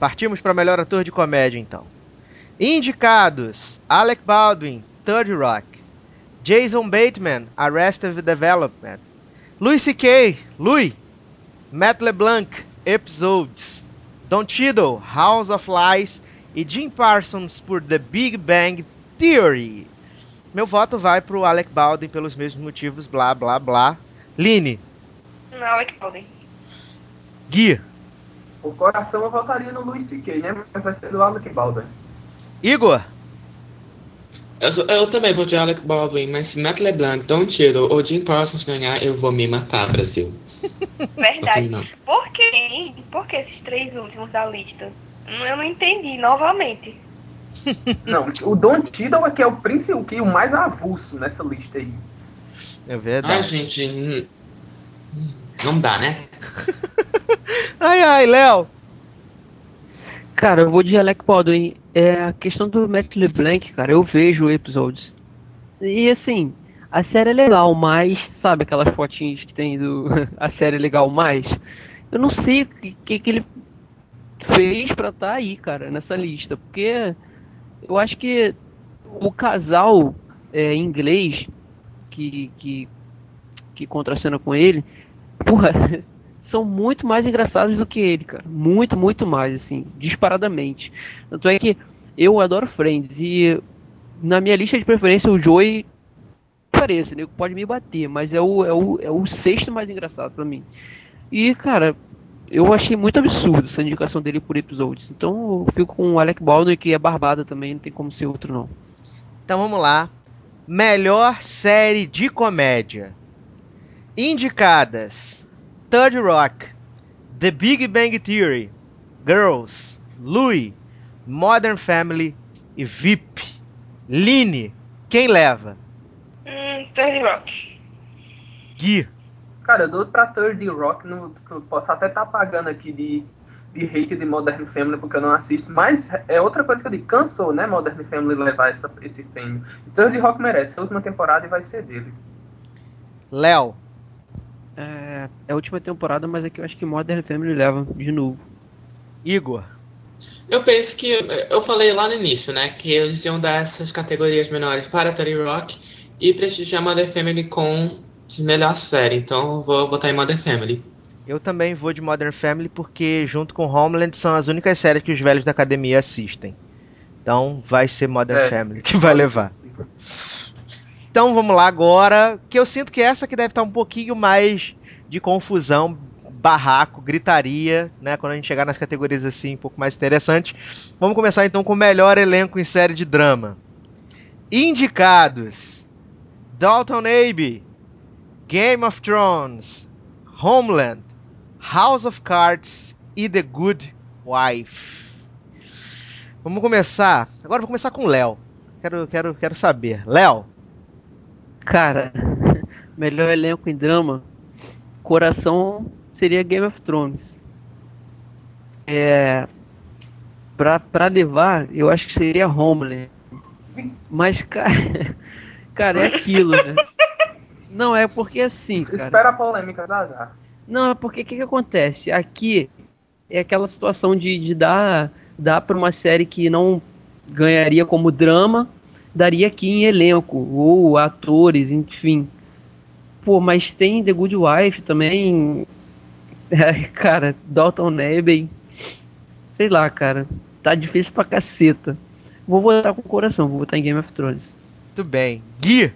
partimos para melhor ator de comédia, então. Indicados: Alec Baldwin, Third Rock. Jason Bateman, Arrested Development. Louis C.K., Louis. Matt LeBlanc, Episodes. Don Cheadle, House of Lies. E Jim Parsons por The Big Bang Theory. Meu voto vai pro Alec Baldwin pelos mesmos motivos, blá blá blá. Line, Não, Alec Baldwin. Gui, Por coração eu votaria no Louis C.K., né? Mas vai ser do Alec Baldwin. Igor. Eu, sou- eu também vou de Alec Baldwin, mas se Matt LeBlanc, Don Cheadle ou Jim Parsons ganhar, eu vou me matar, Brasil. Verdade. Por que? Por que esses três últimos da lista? Eu não entendi, novamente. Não, o Don Cheadle é que é o principal, que é o mais avulso nessa lista aí. É Ai, verdade. gente. hum, hum, Não dá, né? Ai, ai, Léo. Cara, eu vou de Alec Baldwin. É a questão do Matt LeBlanc, cara, eu vejo episódios. E assim, a série é legal, mas sabe aquelas fotinhas que tem do a série é legal mais? Eu não sei o que, que, ele fez pra estar aí, cara, nessa lista, porque eu acho que o casal é, inglês que que que contracena com ele, porra, são muito mais engraçados do que ele, cara. Muito, muito mais, assim, disparadamente. Tanto é que eu adoro Friends e na minha lista de preferência o Joey parece, né? Pode me bater, mas é o, é o, é o sexto mais engraçado pra mim. E, cara, eu achei muito absurdo essa indicação dele por episódios. Então eu fico com o Alec Baldwin, que é barbada também, não tem como ser outro não. Então vamos lá. Melhor série de comédia. Indicadas: Third Rock, The Big Bang Theory, Girls, Louie, Modern Family e VIP. Line, quem leva? Hum, Tony Rock. Gui. Cara, eu dou pra Third Rock, no, posso até estar pagando aqui de, de hate de Modern Family porque eu não assisto, mas é outra coisa que eu digo, cansou, né, Modern Family levar essa, esse prêmio. Third Rock merece, a última temporada e vai ser dele. Léo. É, é a última temporada, mas é que eu acho que Modern Family leva de novo. Igor. Eu penso que. Eu falei lá no início, né? Que eles iam dar essas categorias menores para Tony Rock e prestigiar Mother Family com de melhor série. Então eu vou votar em Mother Family. Eu também vou de Modern Family porque, junto com Homeland, são as únicas séries que os velhos da academia assistem. Então vai ser Modern É. Family que vai levar. Então vamos lá agora, que eu sinto que essa que deve estar um pouquinho mais de confusão, barraco, gritaria, né? Quando a gente chegar nas categorias assim, um pouco mais interessantes. Vamos começar então com o melhor elenco em série de drama. Indicados: Dalton Abbey, Game of Thrones, Homeland, House of Cards e The Good Wife. Vamos começar. Agora vou começar com o Léo. Quero, quero, quero saber. Léo, Cara, melhor elenco em drama, coração seria Game of Thrones. É, pra, pra levar, eu acho que seria Homeland. Mas, cara, cara, é aquilo, né? Não, é porque assim, cara. Espera a polêmica da Azar. Não, é porque o que, que acontece? Aqui é aquela situação de, de dar, dar para uma série que não ganharia como drama, daria aqui em elenco, ou atores, enfim. Pô, mas tem The Good Wife também. É, cara, Dalton Abbey. Sei lá, cara. Tá difícil pra caceta. Vou votar com o coração, vou votar em Game of Thrones. tudo bem. Gui,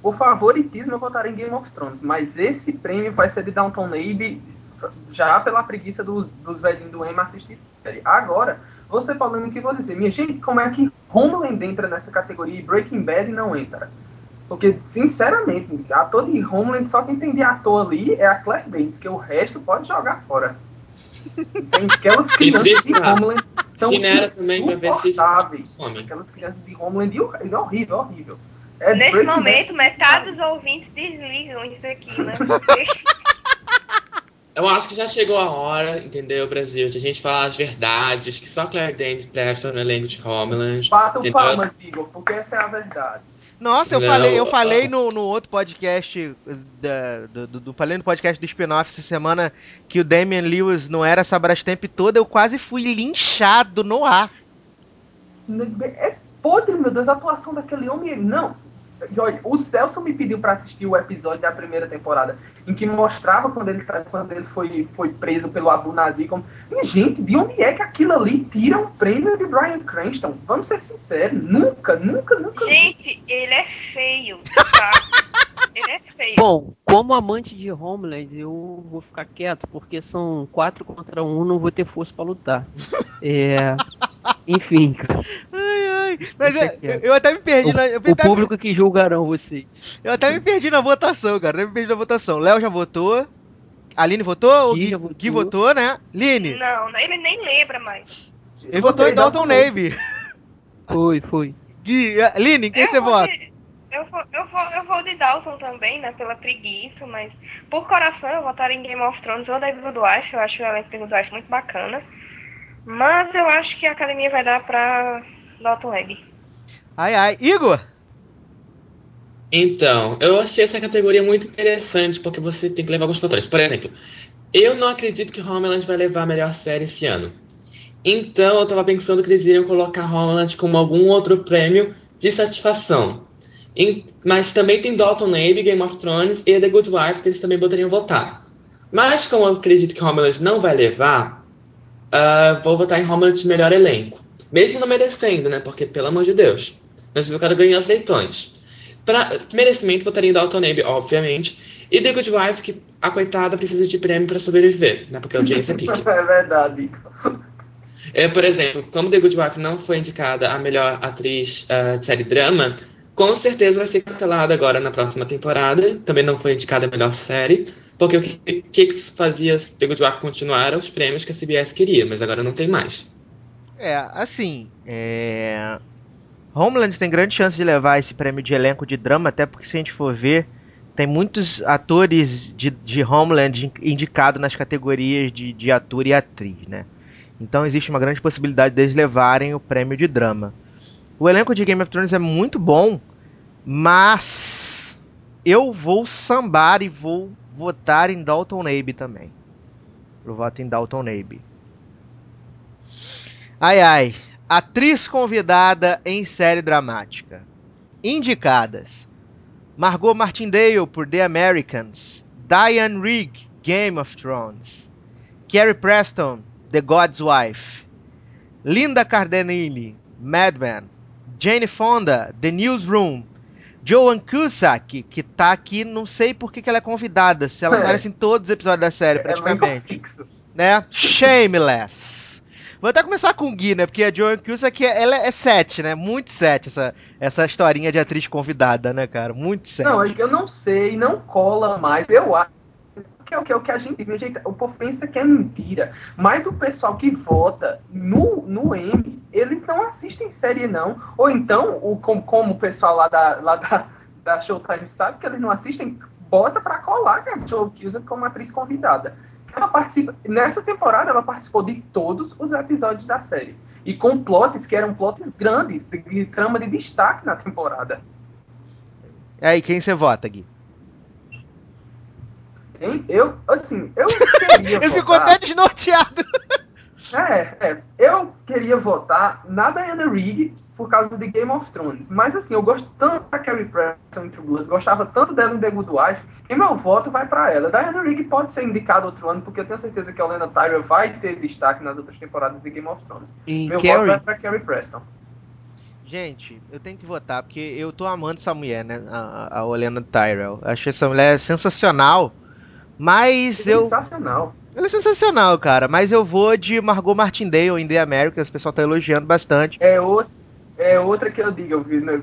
Por favoritismo, eu votaria em Game of Thrones, mas esse prêmio vai ser de Downton Abbey já pela preguiça dos, dos velhinhos do M assistir série. Agora, você falando que vou dizer, minha gente, como é que Homeland entra nessa categoria e Breaking Bad não entra? Porque, sinceramente, ator de Homeland, só quem tem de ator ali é a Claire Danes, que o resto pode jogar fora. Tem aquelas crianças de Homeland são insuportáveis. Aquelas crianças de Homeland, e é horrível, horrível. É Nesse momento, Bad. metade dos ouvintes desligam isso aqui, né? Eu acho que já chegou a hora, entendeu, Brasil, de a gente falar as verdades, que só Claire Danes presta no elenco de Homeland. Batam entendeu? palmas, Igor, porque essa é a verdade. Nossa, eu Não, falei, eu falei no, no outro podcast da, do, do- do- falei no podcast do spin-off essa semana que o Damian Lewis não era essa Brastemp toda, eu quase fui linchado no ar. É podre, meu Deus, a atuação daquele homem. Não. E o Celso me pediu pra assistir o episódio da primeira temporada, em que mostrava quando ele, tá- quando ele foi, foi preso pelo Abu Nazi. Como... Minha gente, de onde é que aquilo ali tira um prêmio de Brian Cranston? Vamos ser sinceros, nunca, nunca, nunca. Gente, ele é feio, tá? Ele é feio. Bom, como amante de Homeland, eu vou ficar quieto, porque são quatro contra um, não vou ter força pra lutar. É. Enfim, cara. Ai, ai. Mas Deixa é, eu, eu até me perdi na. Eu, O até- público que julgarão você. eu até me perdi na votação, cara. Até me perdi na votação. Léo já votou. Aline votou? O Gui Gui, votou. Gui votou, né? Line, Não, ele nem lembra mais. ele votou em Dalton Navy. Foi, foi. Gui, eh, Line, em quem Eu você vota? de- Eu vou, eu, vou, eu vou de Dawson também, né? Pela preguiça, mas por coração eu votaria em Game of Thrones ou David Good Eu acho o elenco de Good Wife muito bacana. Mas eu acho que a academia vai dar pra Dalton Webb. Ai, ai. Igor! Então, eu achei essa categoria muito interessante porque você tem que levar alguns fatores. Por exemplo, eu não acredito que Homeland vai levar a melhor série esse ano. Então, eu tava pensando que eles iriam colocar Homeland como algum outro prêmio de satisfação. Em- mas também tem Dalton Abbey, Game of Thrones e The Good Wife que eles também poderiam votar. Mas como eu acredito que Homeland não vai levar, ah, vou votar em Homeland de melhor elenco. Mesmo não merecendo, né? Porque, pelo amor de Deus. Mas eu quero ganhar os leitões. Pra merecimento, votaria em Dalton Abbey, obviamente. E The Good Wife, que a coitada precisa de prêmio pra sobreviver, né? Porque a audiência é pique. É verdade. É, por exemplo, como The Good Wife não foi indicada a melhor atriz ah, de série drama, com certeza vai ser cancelada agora na próxima temporada. Também não foi indicada a melhor série, porque o que, que fazia The Good Wife continuar eram os prêmios que a CBS queria, mas agora não tem mais. É, assim, é... Homeland tem grande chance de levar esse prêmio de elenco de drama, até porque se a gente for ver, tem muitos atores de, de Homeland indicados nas categorias de, de ator e atriz, né? Então existe uma grande possibilidade deles levarem o prêmio de drama. O elenco de Game of Thrones é muito bom, mas eu vou sambar e vou votar em Dalton Abbey também. Eu voto em Dalton Abbey. Ai ai. Atriz convidada em série dramática. Indicadas: Margot Martindale por The Americans, Diane Rigg, Game of Thrones, Carrie Preston, The God's Wife, Linda Cardellini, Mad Men, Jane Fonda, The Newsroom, Joan Cusack, que tá aqui, não sei por que, que ela é convidada, se ela É. aparece em todos os episódios da série, É praticamente fixo. né? Shameless. Vou até começar com o Gui, né? Porque a Joan Cusack, ela é sete, né? Muito sete, essa, essa historinha de atriz convidada, né, cara? Muito sete. Não, eu não sei, não cola mais. Eu acho é o que, é o que a gente diz. Gente, o povo pensa que é mentira. Mas o pessoal que vota no, no M, eles não assistem série, não. Ou então, o, como, como o pessoal lá da, lá da, da Showtime sabe que eles não assistem, bota pra colar que a Joe Cusack como atriz convidada. Ela participa, nessa temporada, ela participou de todos os episódios da série. E com plots que eram plots grandes, de, de trama de destaque na temporada. E aí, quem você vota, Gui? Hein? Eu, assim, eu queria Ele ficou até desnorteado. É, é, eu queria votar na Diana Rigg por causa de Game of Thrones. Mas assim, eu gosto tanto da Carrie Preston em True Blood, gostava tanto dela em The Good Wife, que meu voto vai pra ela. Diana Rigg pode ser indicada outro ano, porque eu tenho certeza que a Helena Tyler vai ter destaque nas outras temporadas de Game of Thrones. E Meu voto vai Carrie, pra Carrie Preston. Gente, eu tenho que votar, porque eu tô amando essa mulher, né? A, a Olena Tyrell. Achei essa mulher sensacional. Mas eu. Sensacional. Ela é sensacional, cara. Mas eu vou de Margot Martindale em The Americans. O pessoal tá elogiando bastante. É outra, é outra que eu digo, eu vi, né,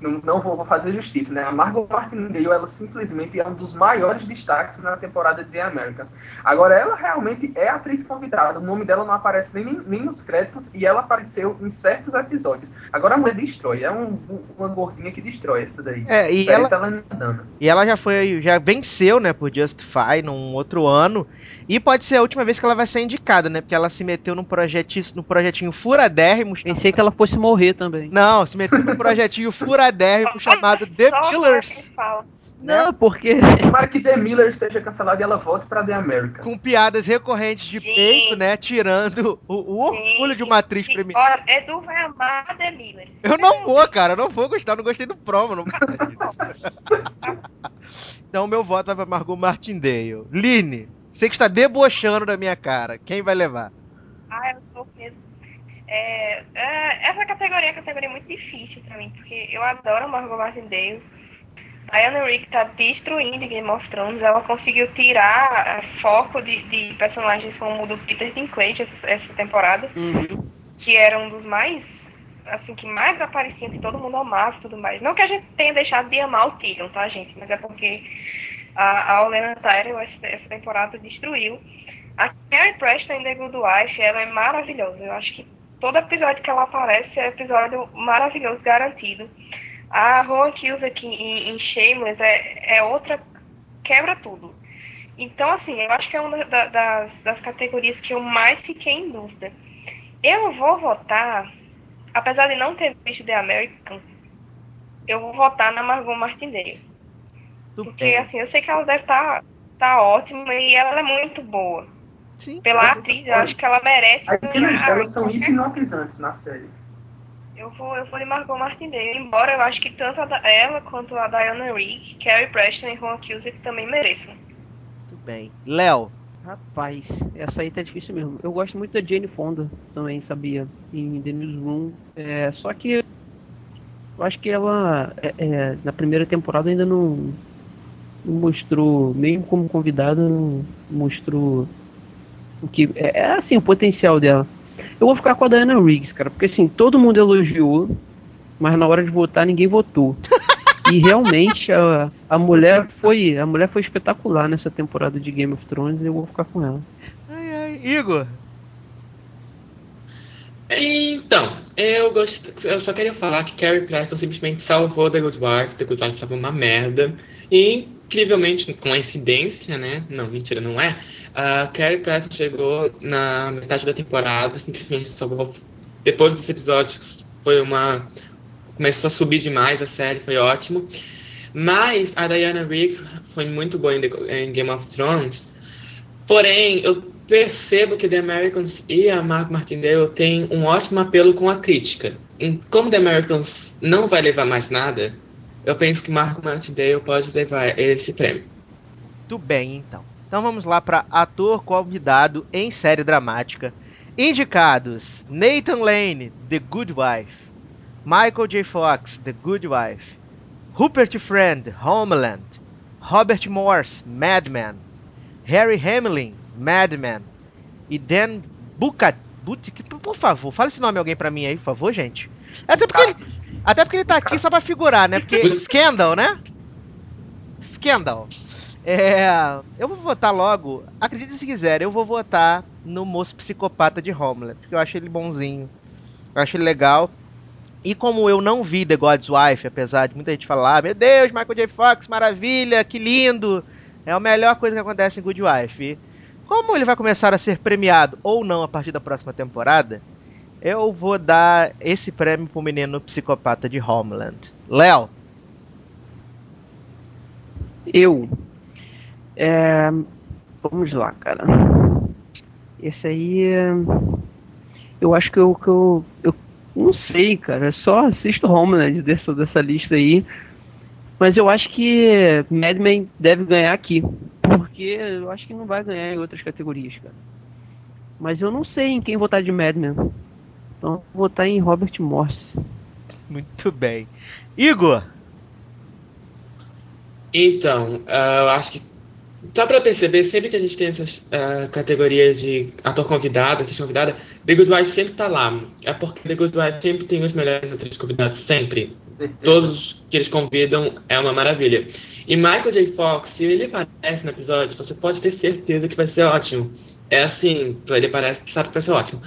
não, não vou fazer justiça, né? A Margot Martindale, ela simplesmente é um dos maiores destaques na temporada de The Americans. Agora, ela realmente é atriz convidada. O nome dela não aparece nem, nem nos créditos e ela apareceu em certos episódios. Agora a mulher destrói, é um, uma gordinha que destrói essa daí. É, e ela, ela e ela já foi, já venceu, né, por Justify num outro ano. E pode ser a última vez que ela vai ser indicada, né? Porque ela se meteu num projetinho, num projetinho furadérrimo. Pensei que ela fosse morrer também. Não, se meteu num projetinho furadérrimo chamado The fala. Não, porque. Tomara que The Miller seja cancelada e ela volte pra The Americans. Com piadas recorrentes de Gente. peito, né? Tirando o, o orgulho de uma atriz Sim, premiada. Olha, Edu vai amar a The Miller. Eu não vou, cara, eu não vou gostar, não gostei do promo, não faça isso. então meu voto vai pra Margot Martindale. Line, você que está debochando da minha cara, quem vai levar? Ah, eu tô mesmo. É, é, essa categoria é uma categoria muito difícil pra mim, porque eu adoro a Margot Martindale. Diana Rigg tá destruindo Game of Thrones. Ela conseguiu tirar é, foco de, de personagens como o do Peter Dinklage essa, essa temporada, Uhum. que era um dos mais, assim, que mais apareciam, que todo mundo amava e tudo mais. Não que a gente tenha deixado de amar o Tyrion, tá, gente? Mas é porque a, a Olena Tyrell essa, temporada destruiu. A Carrie Preston em The Good Wife, ela é maravilhosa. Eu acho que todo episódio que ela aparece é episódio maravilhoso, garantido. A Rowan Kills aqui em, em Shameless é, é outra, quebra tudo. Então, assim, eu acho que é uma da- das, das categorias que eu mais fiquei em dúvida. Eu vou votar, apesar de não ter visto The Americans, eu vou votar na Margot Martindale. Tudo Porque, bem. assim, eu sei que ela deve estar tá, ótima e ela é muito boa. Sim. Pela atriz, eu acho que ela merece As cenas delas são hipnotizantes na série. Eu vou, eu vou de Margot Martindale, embora eu acho que tanto a ela quanto a Diana Rigg, Carrie Preston e Ron Cusack também mereçam. Tudo bem. Léo, Rapaz, essa aí tá difícil mesmo. Eu gosto muito da Jane Fonda também, sabia? Em The Newsroom. É, só que eu acho que ela é, é, na primeira temporada ainda não, não mostrou, mesmo como convidada, não mostrou o que. É, é assim, o potencial dela. Eu vou ficar com a Diana Riggs, cara, porque assim, todo mundo elogiou, mas na hora de votar ninguém votou. E realmente a, a mulher foi a mulher foi espetacular nessa temporada de Game of Thrones e eu vou ficar com ela. ai, ai. Igor, Então, eu gosto, eu só queria falar que Carrie Preston simplesmente salvou The Good Wife, The Good Wife estava uma merda. E, incrivelmente, coincidência, né? Não, mentira, não é. A Carrie Preston chegou na metade da temporada, simplesmente salvou. Depois dos episódios, foi uma. Começou a subir demais a série, foi ótimo. Mas a Diana Rigg foi muito boa em, The- em Game of Thrones. Porém, eu percebo que The Americans e a Mark Martindale têm um ótimo apelo com a crítica. Como The Americans não vai levar mais nada, eu penso que Mark Martindale pode levar esse prêmio. tudo bem então. Então vamos lá para ator convidado em série dramática. Indicados: Nathan Lane, The Good Wife, Michael J. Fox, The Good Wife, Rupert Friend, Homeland, Robert Morse, Mad Men, Harry Hamlin, Mad Men e Dan Bucat. But- por favor, fala esse nome alguém pra mim aí, por favor, gente. Até porque ele, até porque ele tá aqui só pra figurar, né? Porque Scandal, né? Scandal. É, eu vou votar logo. Acredite se quiser, eu vou votar no moço psicopata de Homeland, porque eu acho ele bonzinho. Eu acho ele legal. E como eu não vi The God's Wife, apesar de muita gente falar, "Ah, meu Deus, Michael J. Fox, maravilha, que lindo, é a melhor coisa que acontece em Good Wife. Como ele vai começar a ser premiado ou não a partir da próxima temporada, eu vou dar esse prêmio pro menino psicopata de Homeland. Léo, Eu. É, vamos lá, cara. Esse aí. Eu acho que eu, que eu. Eu não sei, cara. Eu só assisto Homeland dessa, dessa lista aí. Mas eu acho que Mad Men deve ganhar aqui. Porque eu acho que não vai ganhar em outras categorias, cara. Mas eu não sei em quem votar de Mad Men. Então vou votar em Robert Morse. muito bem. Igor, Então, ah, eu acho que Só pra perceber, sempre que a gente tem essas uh, categorias de ator convidado, atriz convidada, The Good Wife sempre tá lá. É porque The Good Wife sempre tem os melhores atores convidados, sempre. Todos que eles convidam é uma maravilha. E Michael J. Fox, se ele aparece no episódio, você pode ter certeza que vai ser ótimo. É assim, ele parece que sabe que vai ser ótimo.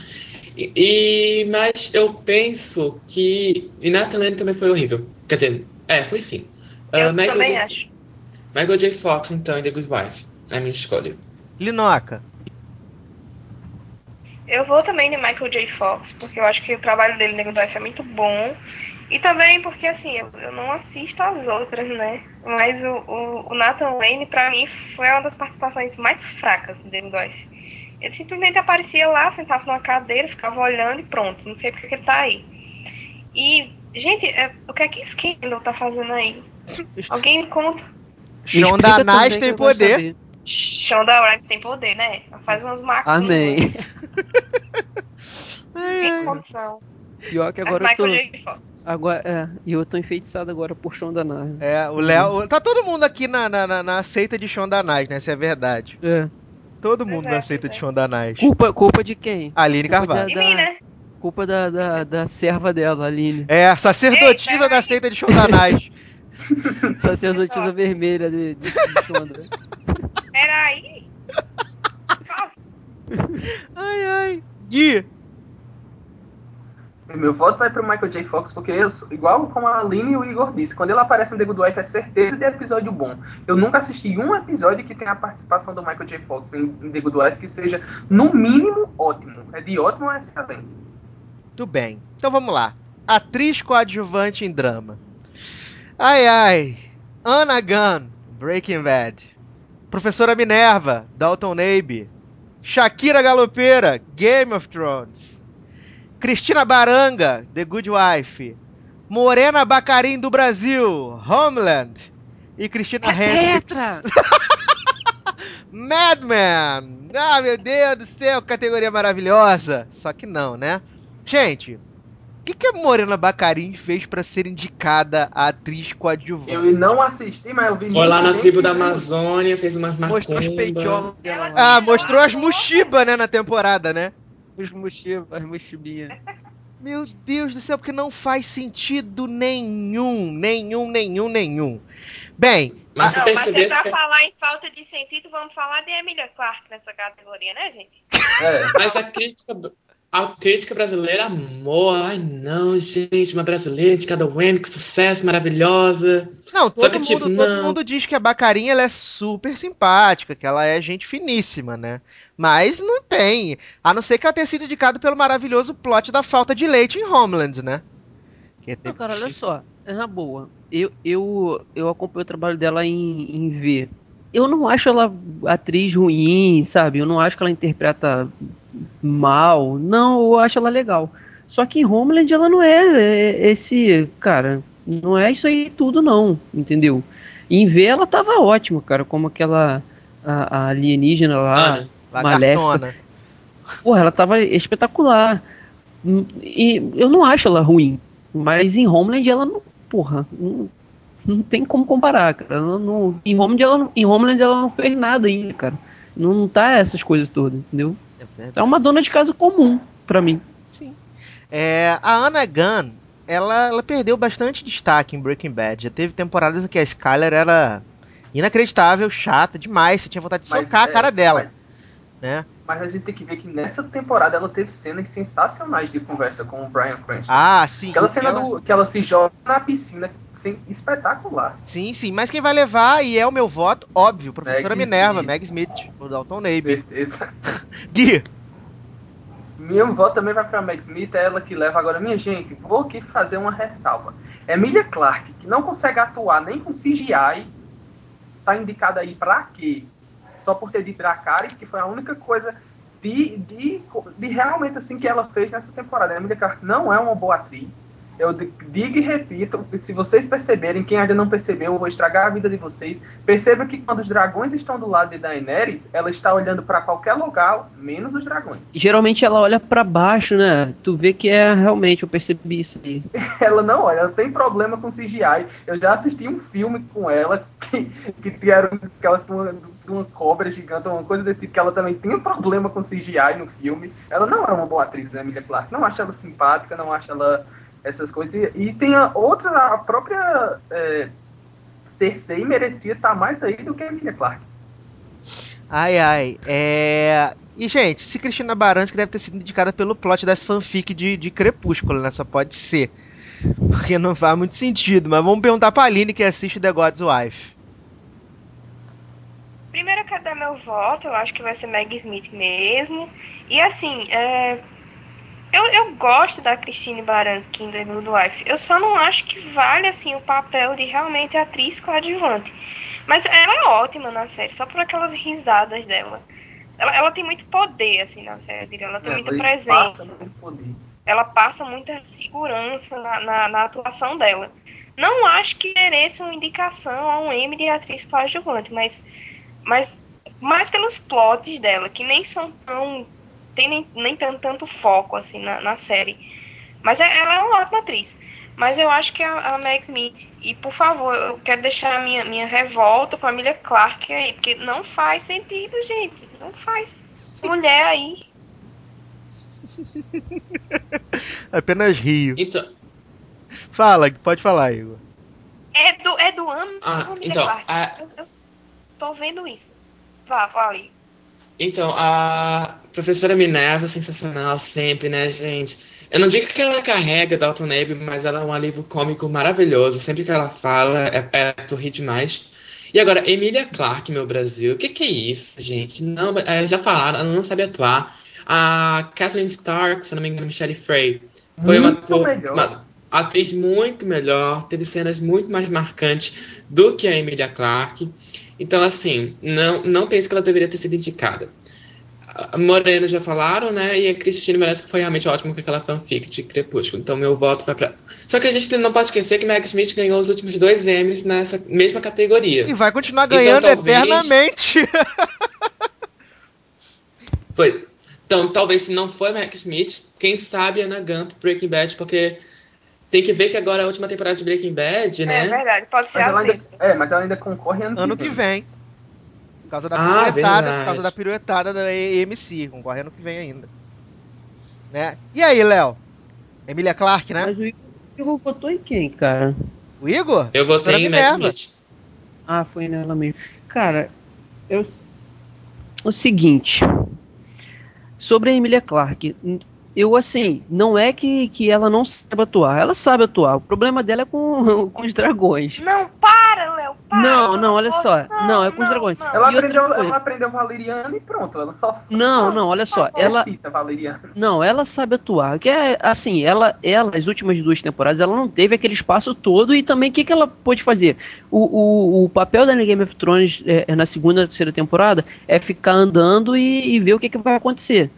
E, e, mas eu penso que. E Nathan Lane também foi horrível. Quer dizer, é, foi sim. Eu Uh, Michael também J- acho. Michael J. Fox, então, em The Good Wife. É a minha escolha. Linoca. Eu vou também de Michael J. Fox, porque eu acho que o trabalho dele no Good Wife é muito bom. E também porque, assim, eu, eu não assisto as outras, né? Mas o, o, o Nathan Lane, pra mim, foi uma das participações mais fracas do The Good Wife. Ele simplesmente aparecia lá, sentava numa cadeira, ficava olhando e pronto. Não sei porque que ele tá aí. E, gente, é, o que é que Scandal tá fazendo aí? Alguém me conta. Shonda Nice tem poder. Shonda Rhimes tem poder, né? Ela faz umas macumbas. Amém. Ai. condição. Pior que agora eu tô. Agora, é, e eu tô enfeitiçado agora por Shonda. É, o Léo. Tá todo mundo aqui na, na, na, na seita de Shonda né? Se é verdade. É. Todo Pois mundo é, na seita é. de Shonda Nice. Culpa, culpa de quem? Aline Culpa Carvalho. De mim, né? Culpa da, da, da serva dela, Aline. É, a sacerdotisa da seita de Shonda Nice. Sacerdotisa vermelha de, de, de Shonda. Peraí. Ai, ai. Gui. Meu voto vai pro Michael J. Fox, porque eu igual como a Aline e o Igor disse, quando ele aparece no The Good Wife é certeza de episódio bom. Eu nunca assisti um episódio que tenha a participação do Michael J. Fox em, em Good Wife que seja, no mínimo, ótimo. É de ótimo a excelente. Tudo bem. Então vamos lá. Atriz coadjuvante em drama. Ai, ai. Anna Gunn, Breaking Bad. Professora Minerva, Dalton Abbey. Shakira Galopeira, Game of Thrones. Cristina Baranga, The Good Wife. Morena Bacarim do Brasil, Homeland. E Cristina Hendricks. Madman! Ah, meu Deus do céu, categoria maravilhosa! Só que não, né? Gente, o que, que a Morena Bacarim fez pra ser indicada a atriz coadjuvante? Eu não assisti, mas eu vi Foi lá na tribo da Amazônia, fez umas Mostrou os macumba. peitiolos dela. Ah, mostrou as mochiba, né, na temporada, né? Os mochibas, as mochibinhas. Meu Deus do céu, porque não faz sentido nenhum, nenhum, nenhum, nenhum. Bem, Mas Não, mas se é pra que... falar em falta de sentido, vamos falar de Emilia Clarke nessa categoria, né, gente? É. Mas a crítica, a crítica brasileira amou. Ai, não, gente, uma brasileira indicada ao Emmy, que sucesso, maravilhosa. não, todo, que, mundo, tipo, todo não. mundo diz que a Bacarim ela é super simpática, que ela é gente finíssima, né? Mas não tem. A não ser que ela tenha sido indicada pelo maravilhoso plot da falta de leite em Homeland, né? Que Não, teve- cara, olha só, é na boa. Eu, eu, eu acompanho o trabalho dela em, em V. Eu não acho ela atriz ruim, sabe? Eu não acho que ela interpreta mal. Não, eu acho ela legal. Só que em Homeland ela não é, é, esse, cara, não é isso aí tudo não, entendeu? Em V ela tava ótima, cara, como aquela a, a alienígena lá. Olha, Lagartona. Porra, ela tava espetacular. Hum, E eu não acho ela ruim. Mas em Homeland ela não. Porra, não, não tem como comparar, cara. Ela não, em, Homeland ela, não- em Homeland ela não fez nada ainda, cara. Não, não tá essas coisas todas, entendeu? É uma dona de casa comum, pra mim. É, a Anna Gunn, ela, ela perdeu bastante destaque em Breaking Bad. Já teve temporadas em que a Skyler era inacreditável, chata demais. Você tinha vontade de Mas, socar a é, cara dela, mas- né? Mas a gente tem que ver que nessa temporada ela teve cenas sensacionais de conversa com o Brian Cranston. Ah, sim. Aquela cena ela- do, que ela se joga na piscina, assim, espetacular. Sim, sim. Mas quem vai levar, e é o meu voto, óbvio, professora Meg Minerva, Smith. Meg Smith, o Dalton Abbey. Certeza. Gui, Meu voto também vai pra Meg Smith, é ela que leva agora. Minha gente, vou aqui fazer uma ressalva. Emilia Clarke, que não consegue atuar nem com CGI, tá indicada aí pra quê? Só por ter de Dracarys, que foi a única coisa de, de, de realmente assim que ela fez nessa temporada. A Emilia Clarke não é uma boa atriz. Eu di- digo e repito, se vocês perceberem, quem ainda não percebeu, eu vou estragar a vida de vocês. Perceba que quando os dragões estão do lado de Daenerys, ela está olhando para qualquer lugar, menos os dragões. Geralmente ela olha pra baixo, né? Tu vê que é realmente, eu percebi isso aí. Ela não olha, ela tem problema com CGI. Eu já assisti um filme com ela que, que, era, que elas de uma cobra gigante, uma coisa desse tipo, que ela também tem um problema com CGI no filme. Ela não é uma boa atriz, né, Emilia Clarke? Não acho ela simpática, não acho ela essas coisas. E, e tem a outra, a própria é, Cersei merecia estar mais aí do que a Emilia Clarke. Ai, ai. É... E, gente, se Cristina Baranski deve ter sido indicada pelo plot das fanfic de, de Crepúsculo, né? Só pode ser. Porque não faz muito sentido. Mas vamos perguntar pra Aline que assiste The God's Wife. Primeiro eu quero dar meu voto, eu acho que vai ser Meg Smith mesmo. E assim, é, eu, eu gosto da Christine Baranski em The Good Wife. Eu só não acho que vale assim o papel de realmente atriz coadjuvante. Mas ela é ótima na série, só por aquelas risadas dela. Ela, ela tem muito poder, assim, na série. Ela tem muita Ela presença. passa muito poder. Ela passa muita segurança na, na, na atuação dela. Não acho que mereça uma indicação a um M de atriz coadjuvante, mas, mas mais pelos plots dela, que nem são tão. Tem nem, nem tanto, tanto foco assim na, na série. Mas é- ela é uma ótima atriz. Mas eu acho que a, a Meg Smith. E por favor, eu quero deixar a minha, minha revolta com a Emilia Clarke aí, porque não faz sentido, gente. Não faz. Mulher aí. Apenas rio. Então, Fala, pode falar, Igor. É do, é do ano Ah, então, Clarke. a- Eu, eu tô vendo isso. Vá, fale. Então, a professora Minerva sensacional sempre, né, gente? Eu não digo que ela carrega Dalton Abbey, mas ela é um alívio cômico maravilhoso. Sempre que ela fala, é, é sorrir demais. E agora, Emilia Clarke, meu Brasil. O que, que é isso, gente? Não, é, já falaram, ela não sabe atuar. A Kathleen Stark, se não me engano, Michelle Frey, foi uma, uma atriz muito melhor, teve cenas muito mais marcantes do que a Emilia Clarke. Então, assim, não, não penso que ela deveria ter sido indicada. A Morena já falaram, né? E a Cristina parece que foi realmente ótima com aquela fanfic de Crepúsculo. Então, meu voto vai pra. Só que a gente não pode esquecer que Meg Smith ganhou os últimos dois Emmys nessa mesma categoria. E vai continuar Então, ganhando talvez- eternamente. Foi. Então, talvez se não foi Meg Smith, quem sabe Anna Gump, Breaking Bad, porque tem que ver que agora é a última temporada de Breaking Bad, É né? verdade, pode ser Mas ela, assim. ainda, é, mas ela ainda concorre ano, ano que vem. Por causa da Ah, piruetada, verdade. por causa da piruetada da EMC, concorre ano que vem ainda. Né? E aí, Léo? Emilia Clarke, né? Mas o Igor, o Igor votou em quem, cara? O Igor? Eu votei em. Smith. Ah, foi nela mesmo. Cara, eu. O seguinte. Sobre a Emilia Clarke. Eu, assim, não é que, que ela não sabe atuar. Ela sabe atuar. O problema dela é com, com os dragões. Não, para, Léo, para. Não, não, olha só. Não, é com os dragões. não. Ela E aprendeu, ela aprendeu Valeriano e pronto. Ela só. Não, não, olha só. Ela, cita Valeriano. Não, ela sabe atuar. Que é assim, ela, ela, as últimas duas temporadas, ela não teve aquele espaço todo e também o que, que ela pôde fazer? O, o, o papel da Game of Thrones é, na segunda, terceira temporada é ficar andando e, e ver o que, que vai acontecer.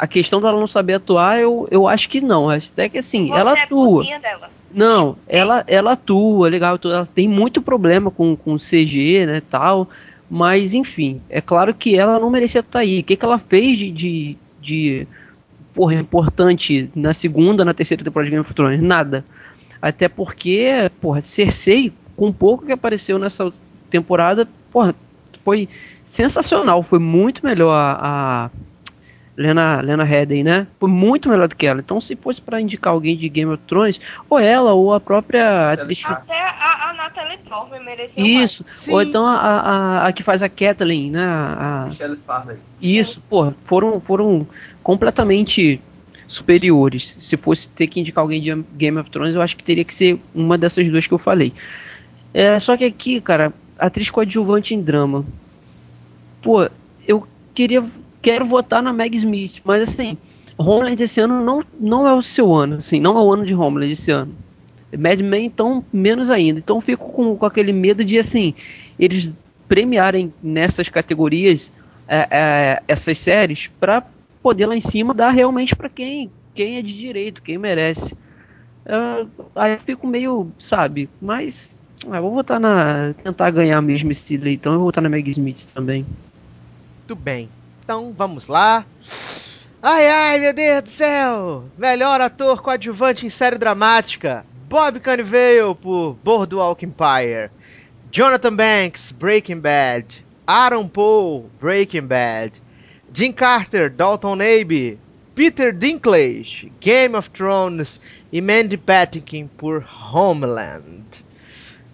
A questão dela não saber atuar, eu, eu acho que não. Até que assim, Você ela é atua. putinha dela. Não, ela, ela atua, legal, ela tem muito problema com, com CG, né, tal, mas enfim, é claro que ela não merecia estar aí. O que, que ela fez de, de, de porra, importante na segunda, na terceira temporada de Game of Thrones? Nada. Até porque, porra, Cersei, com pouco que apareceu nessa temporada, porra, foi sensacional, foi muito melhor a, a Lena, Lena Headey, né? Foi muito melhor do que ela. Então, se fosse pra indicar alguém de Game of Thrones, ou ela, ou a própria atriz. Até a, a Natalie Dormer mereceu Isso, ou então a, a, a que faz a Kathleen, né? A, Michelle Farley. isso, pô, foram, foram completamente superiores. Se fosse ter que indicar alguém de Game of Thrones, eu acho que teria que ser uma dessas duas que eu falei. É, só que aqui, cara, atriz coadjuvante em drama. Pô, eu queria quero votar na Meg Smith, mas assim, Homeland esse ano não, não é o seu ano, assim, não é o ano de Homeland esse ano. Mad Men, então, menos ainda. Então, fico com, com aquele medo de, assim, eles premiarem nessas categorias é, é, essas séries para poder lá em cima dar realmente para quem, quem é de direito, quem merece. É, aí fico meio, sabe, mas ah, vou votar na. tentar ganhar mesmo esse leitão, eu vou votar na Meg Smith também. Muito bem. Então vamos lá. Ai ai, meu Deus do céu! Melhor ator coadjuvante em série dramática: Bob Cannavale por Boardwalk Empire, Jonathan Banks, Breaking Bad, Aaron Paul, Breaking Bad, Jim Carter, Dalton Abbey, Peter Dinklage, Game of Thrones e Mandy Patinkin por Homeland.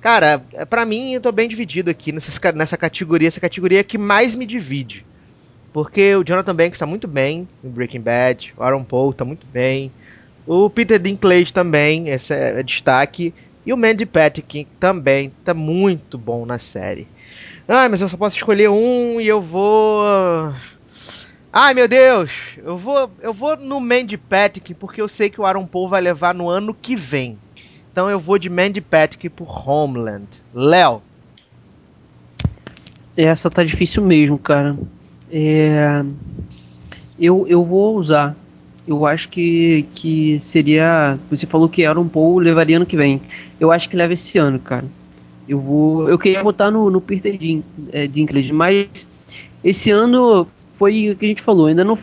Cara, pra mim eu tô bem dividido aqui nessas ca- nessa categoria, essa categoria que mais me divide. Porque o Jonathan Banks tá muito bem em Breaking Bad, o Aaron Paul tá muito bem, o Peter Dinklage também, esse é destaque, e o Mandy Patinkin também tá muito bom na série. Ai, mas eu só posso escolher um e eu vou. Ai meu Deus! Eu vou, eu vou no Mandy Patinkin porque eu sei que o Aaron Paul vai levar no ano que vem. Então eu vou de Mandy Patinkin por Homeland. Léo, Essa tá difícil mesmo, cara. É, eu, eu vou usar. Eu acho que, que seria. Você falou que Aaron Paul levaria ano que vem. Eu acho que leva esse ano, cara. Eu vou. Eu queria botar no, no Peter Din, é, Dinklage, mas esse ano foi o que a gente falou. Ainda não,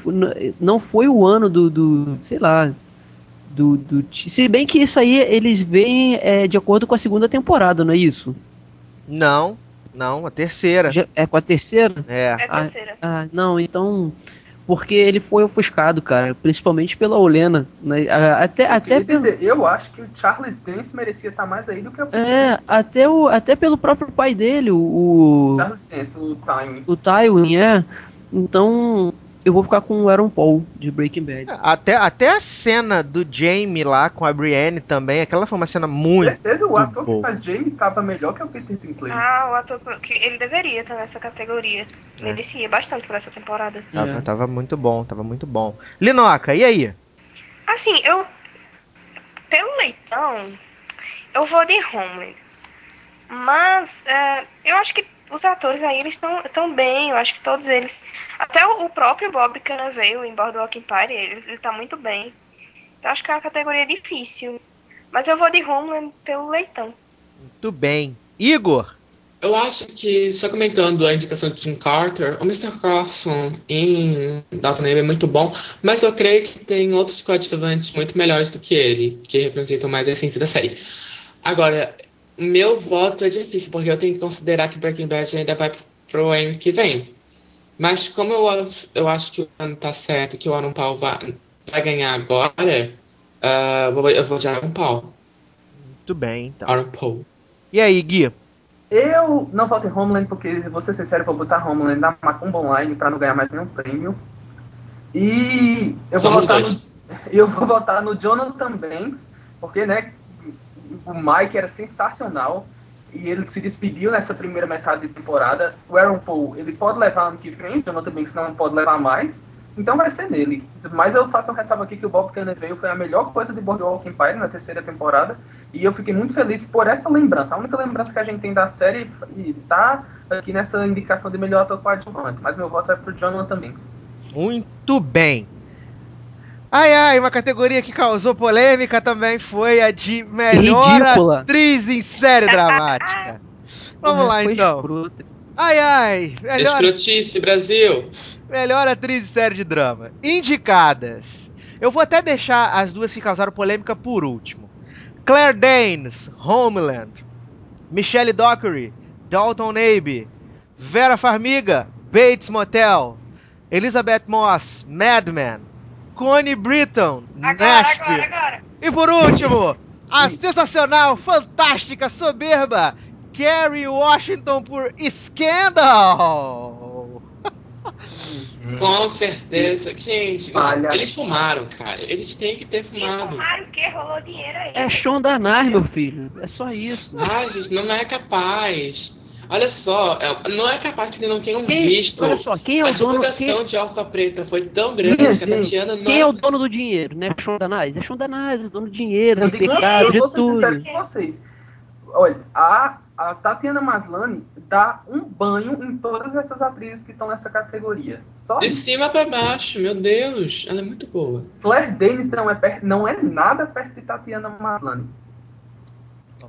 não foi o ano do. do sei lá. Do, do, se bem que isso aí eles veem é, de acordo com a segunda temporada, não é isso? não, não, a terceira. Já- é com a terceira? É. É a Ah, terceira. Ah, não, então. Porque ele foi ofuscado, cara. Principalmente pela Olena. Né? Ah, Até, Eu até, pelo, dizer, eu acho que o Charles Dance merecia estar mais aí do que o é, até, o, até pelo próprio pai dele, o, o, Charles Dance, o Time. o Tywin, é. Então, eu vou ficar com o Aaron Paul, de Breaking Bad. Até, até a cena do Jamie lá com a Brienne também, aquela foi uma cena muito. certeza o ator bom. que faz Jamie tava melhor que o Peter Dinklage. Ah, o ator que ele deveria estar nessa categoria. É. Merecia bastante por essa temporada. Tava, É. tava muito bom, tava muito bom. Linoca, e aí? Assim, eu. Pelo leitão, eu vou de Homeland. Mas é, eu acho que os atores aí eles estão tão bem. Eu acho que todos eles. Até o, o próprio Bob Cannavale em Boardwalk Empire, ele, ele tá muito bem. Então acho que é uma categoria difícil. Mas eu vou de Homeland pelo leitão. Muito bem. Igor, Eu acho que, só comentando a indicação de Jim Carter, o Mr. Carson em Downton Abbey é muito bom, mas eu creio que tem outros coadjuvantes muito melhores do que ele, que representam mais a essência da série. Agora, meu voto é difícil, porque eu tenho que considerar que Breaking Bad ainda vai pro ano que vem. Mas como eu, acho- eu acho que o ano tá certo, que o Aaron Paul vai, vai ganhar agora, ah, eu vou- eu vou de Aaron Paul. muito bem, então. Aaron Paul. E aí, Gui? Eu não voto em Homeland porque, vou ser sincero, vou botar Homeland na Macumba Online pra não ganhar mais nenhum prêmio. E eu vou, votar dois. no, eu vou votar no Jonathan Banks, porque, né, o Mike era sensacional e ele se despediu nessa primeira metade de temporada. O Aaron Paul, ele pode levar ano que vem, Jonathan Banks não pode levar mais. Então vai ser nele. Mas eu faço um ressalva aqui que o Bob Cannavale foi a melhor coisa de Boardwalk Empire na terceira temporada. E eu fiquei muito feliz por essa lembrança. A única lembrança que a gente tem da série e tá aqui nessa indicação de melhor ator coadjuvante. Mas meu voto é pro Jonathan Banks. Muito bem. Ai, ai, uma categoria que causou polêmica também foi a de melhor Ridícula. atriz em série dramática. Vamos lá então. Ai, ai, melhor, Escrotice, Brasil! melhor atriz em série de drama. Indicadas. Eu vou até deixar as duas que causaram polêmica por último. Claire Danes, Homeland. Michelle Dockery, Dalton Abbey. Vera Farmiga, Bates Motel. Elizabeth Moss, Mad Men. Connie Britton, Agora, Nashville. agora, agora. E por último, a sensacional, fantástica, soberba Kerry Washington por Scandal. Com certeza. Gente, Olha. eles fumaram, cara. Eles têm que ter fumado. Tomaram que rolou dinheiro aí. É Shonda Rhimes, meu filho. É só isso. Ah, gente, não é capaz. Olha só, é- não é capaz que eles não tenham Quem- visto. olha só, quem é o a dono- divulgação quem- de Alfa Preta foi tão grande Minha que a Tatiana não Quem é o dono do dinheiro, né? Shonda Rhimes? É Shonda Rhimes, o dono do dinheiro, Eu do pecado, eu de vou ser sincero tudo. com vocês. Olha, a, a Tatiana Maslany dá um banho em todas essas atrizes que estão nessa categoria. Só De isso. cima pra baixo, meu Deus, ela é muito boa. Claire Danes não é, per- não é nada perto de Tatiana Maslany.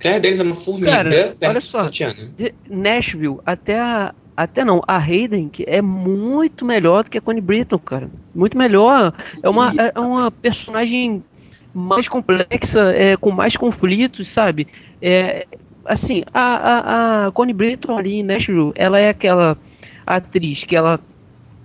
Claire Danes é uma formiga Cara, perto olha só. Tatiana. De Nashville, até a. Até não, a Hayden, que é muito melhor do que a Connie Britton, cara. Muito melhor. É uma, é é uma personagem mais complexa, é, com mais conflitos, sabe? É, assim, a, a, a Connie Britton ali em Nashville, ela é aquela atriz que ela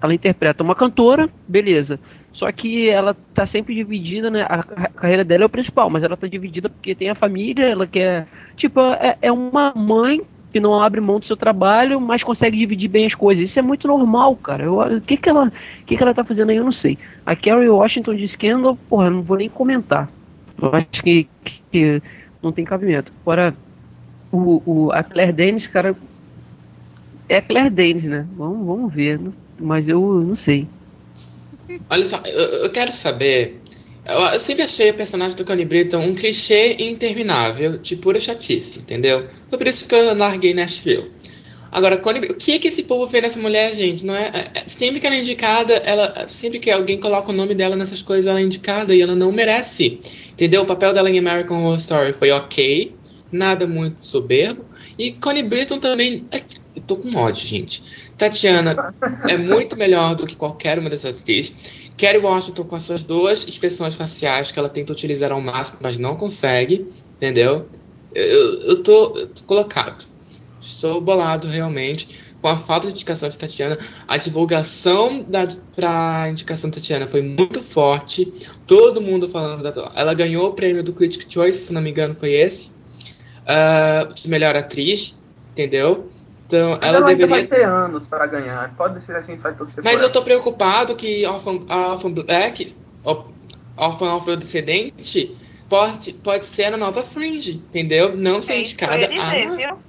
ela interpreta uma cantora, beleza. Só que ela tá sempre dividida, né? A, carreira dela é o principal, mas ela tá dividida porque tem a família, ela quer. Tipo, é, é uma mãe que não abre mão do seu trabalho, mas consegue dividir bem as coisas. Isso é muito normal, cara. O que que ela, que que ela tá fazendo aí, eu não sei. A Carrie Washington de Scandal, porra, não vou nem comentar. Eu acho que, que não tem cabimento. Agora, o, o, a Claire Danes, cara, é a Claire Danes, né? Vamos, vamos ver. Mas eu não sei. Olha só, eu, eu quero saber. Eu, eu sempre achei o personagem do Connie Britton um clichê interminável, de pura chatice, entendeu? Foi por isso que eu larguei Nashville. Agora, o que é que esse povo vê nessa mulher, gente? Não é, é- sempre que ela é indicada, ela sempre que alguém coloca o nome dela nessas coisas, ela é indicada e ela não merece. Entendeu? O papel dela em American Horror Story foi ok, nada muito soberbo. E Connie Britton também. Ai, Eu tô com ódio, gente. Tatiana é muito melhor do que qualquer uma dessas atrizes. Kerry Washington com essas duas expressões faciais que ela tenta utilizar ao máximo, mas não consegue, entendeu? Eu, eu, tô, eu tô colocado. Estou bolado realmente com a falta de indicação de Tatiana. A divulgação da, pra indicação de Tatiana foi muito forte. Todo mundo falando da. Ela ganhou o prêmio do Critic Choice, se não me engano, foi esse. Ah, de melhor atriz, entendeu? Então Mas ela ela ainda deveria. vai ter anos para ganhar. Pode ser que a gente vai torcer Mas por eu tô preocupado que Orphan, Orphan Black, Or- Orphan Afrodescendente, pode, pode ser a nova Fringe, entendeu? Não ser É isso que eu indicada ia dizer, a. viu?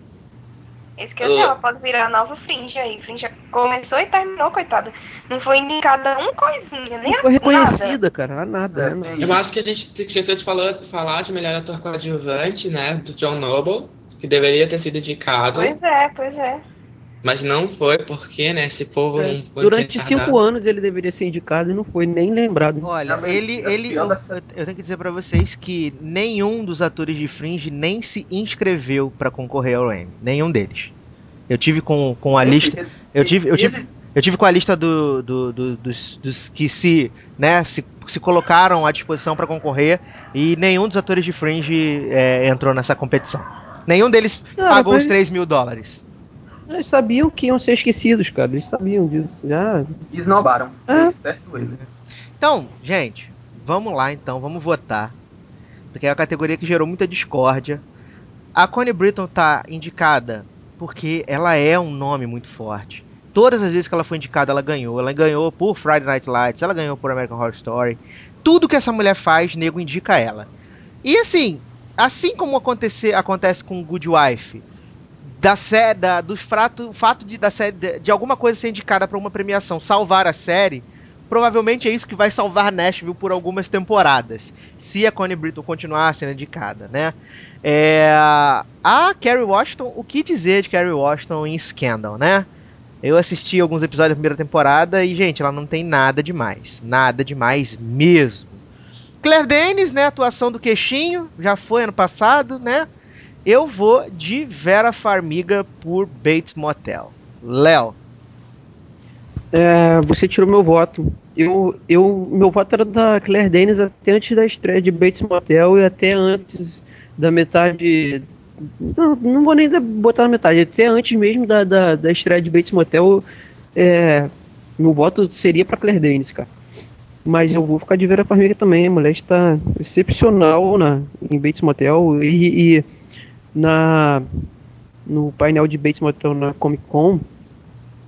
Isso que eu ela pode virar a nova Fringe aí. Fringe começou e terminou, coitada. Não foi indicada um coisinha, nem Não foi a- nada. reconhecida, cara. Nada. É, é Eu acho que a gente esqueceu de falar, falar de melhor ator coadjuvante, né? Do John Noble, que deveria ter sido indicado, Pois é, pois é. mas não foi, porque, né? Esse povo É, não foi Durante retardado. cinco anos ele deveria ser indicado e não foi nem lembrado. Olha, ele, é ele eu, eu- tenho que dizer pra vocês que nenhum dos atores de Fringe nem se inscreveu pra concorrer ao Emmy, nenhum deles. Eu tive com, com a lista, eu tive, eu tive, eu tive com a lista do, do- do- dos, dos que se, né, se, se colocaram à disposição pra concorrer e nenhum dos atores de Fringe é, entrou nessa competição. Nenhum deles Ah, pagou os 3 mil dólares. Eles sabiam que iam ser esquecidos, cara. Eles sabiam disso. Já. Esnobaram. É. Certo ele. Então, gente, vamos lá então, vamos votar. Porque é a categoria que gerou muita discórdia. A Connie Britton tá indicada porque ela é um nome muito forte. Todas as vezes que ela foi indicada, ela ganhou. Ela ganhou por Friday Night Lights, ela ganhou por American Horror Story. Tudo que essa mulher faz, nego indica ela. E assim, assim como acontece com Good Wife, da sé, da, do fato, fato de, da série, de, de alguma coisa ser indicada para uma premiação salvar a série, provavelmente é isso que vai salvar Nashville por algumas temporadas, se a Connie Britton continuar sendo indicada, né? É, a Kerry Washington, o que dizer de Kerry Washington em Scandal, né? Eu assisti alguns episódios da primeira temporada e, gente, ela não tem nada demais. Nada demais mesmo. Claire Danes, né? Atuação do queixinho, já foi ano passado, né? Eu vou de Vera Farmiga por Bates Motel. Léo. É, você tirou meu voto. Eu, eu, meu voto era da Claire Danes até antes da estreia de Bates Motel e até antes da metade. Não, não vou nem botar na metade, até antes mesmo da, da, da estreia de Bates Motel. É, meu voto seria pra Claire Danes, cara. Mas eu vou ficar de Vera Farmiga também. A mulher está excepcional na, em Bates Motel e, e na, no painel de Bates Motel na Comic Con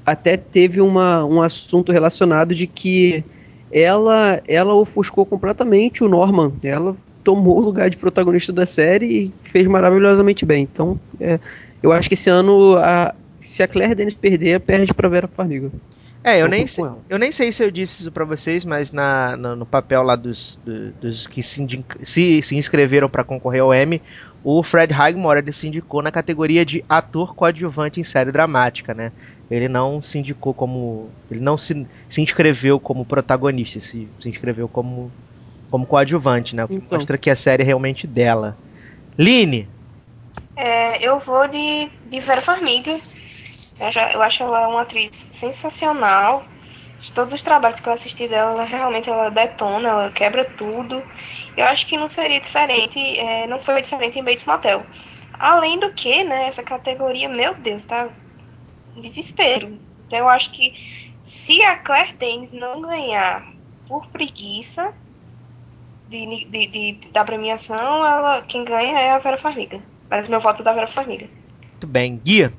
até teve uma, um assunto relacionado de que ela ela ofuscou completamente o Norman. Ela tomou o lugar de protagonista da série e fez maravilhosamente bem. Então, é, eu acho que esse ano, a, se a Claire Denis perder, perde pra Vera Farmiga. É, eu Eu nem, sei, eu nem sei se eu disse isso pra vocês, mas na, no, no papel lá dos, do- dos que se, se, se inscreveram pra concorrer ao Emmy, o Fred Highmore ele se indicou na categoria de ator coadjuvante em série dramática, né? Ele não se indicou como. Ele não se, se inscreveu como protagonista, se, se inscreveu como, como coadjuvante, né? O que Então. mostra que a série é realmente dela. Line, É, eu vou de, de Vera Farmiga. Eu, já, eu acho ela uma atriz sensacional. De todos os trabalhos que eu assisti dela, ela realmente ela detona, ela quebra tudo. Eu acho que não seria diferente, é, não foi diferente em Bates Motel. Além do que, né, essa categoria, meu Deus, tá desespero. Então eu acho que se a Claire Danes não ganhar por preguiça de, de, de- da premiação, ela, quem ganha é a Vera Farmiga. Mas meu voto é da Vera Farmiga. Muito bem. Guia.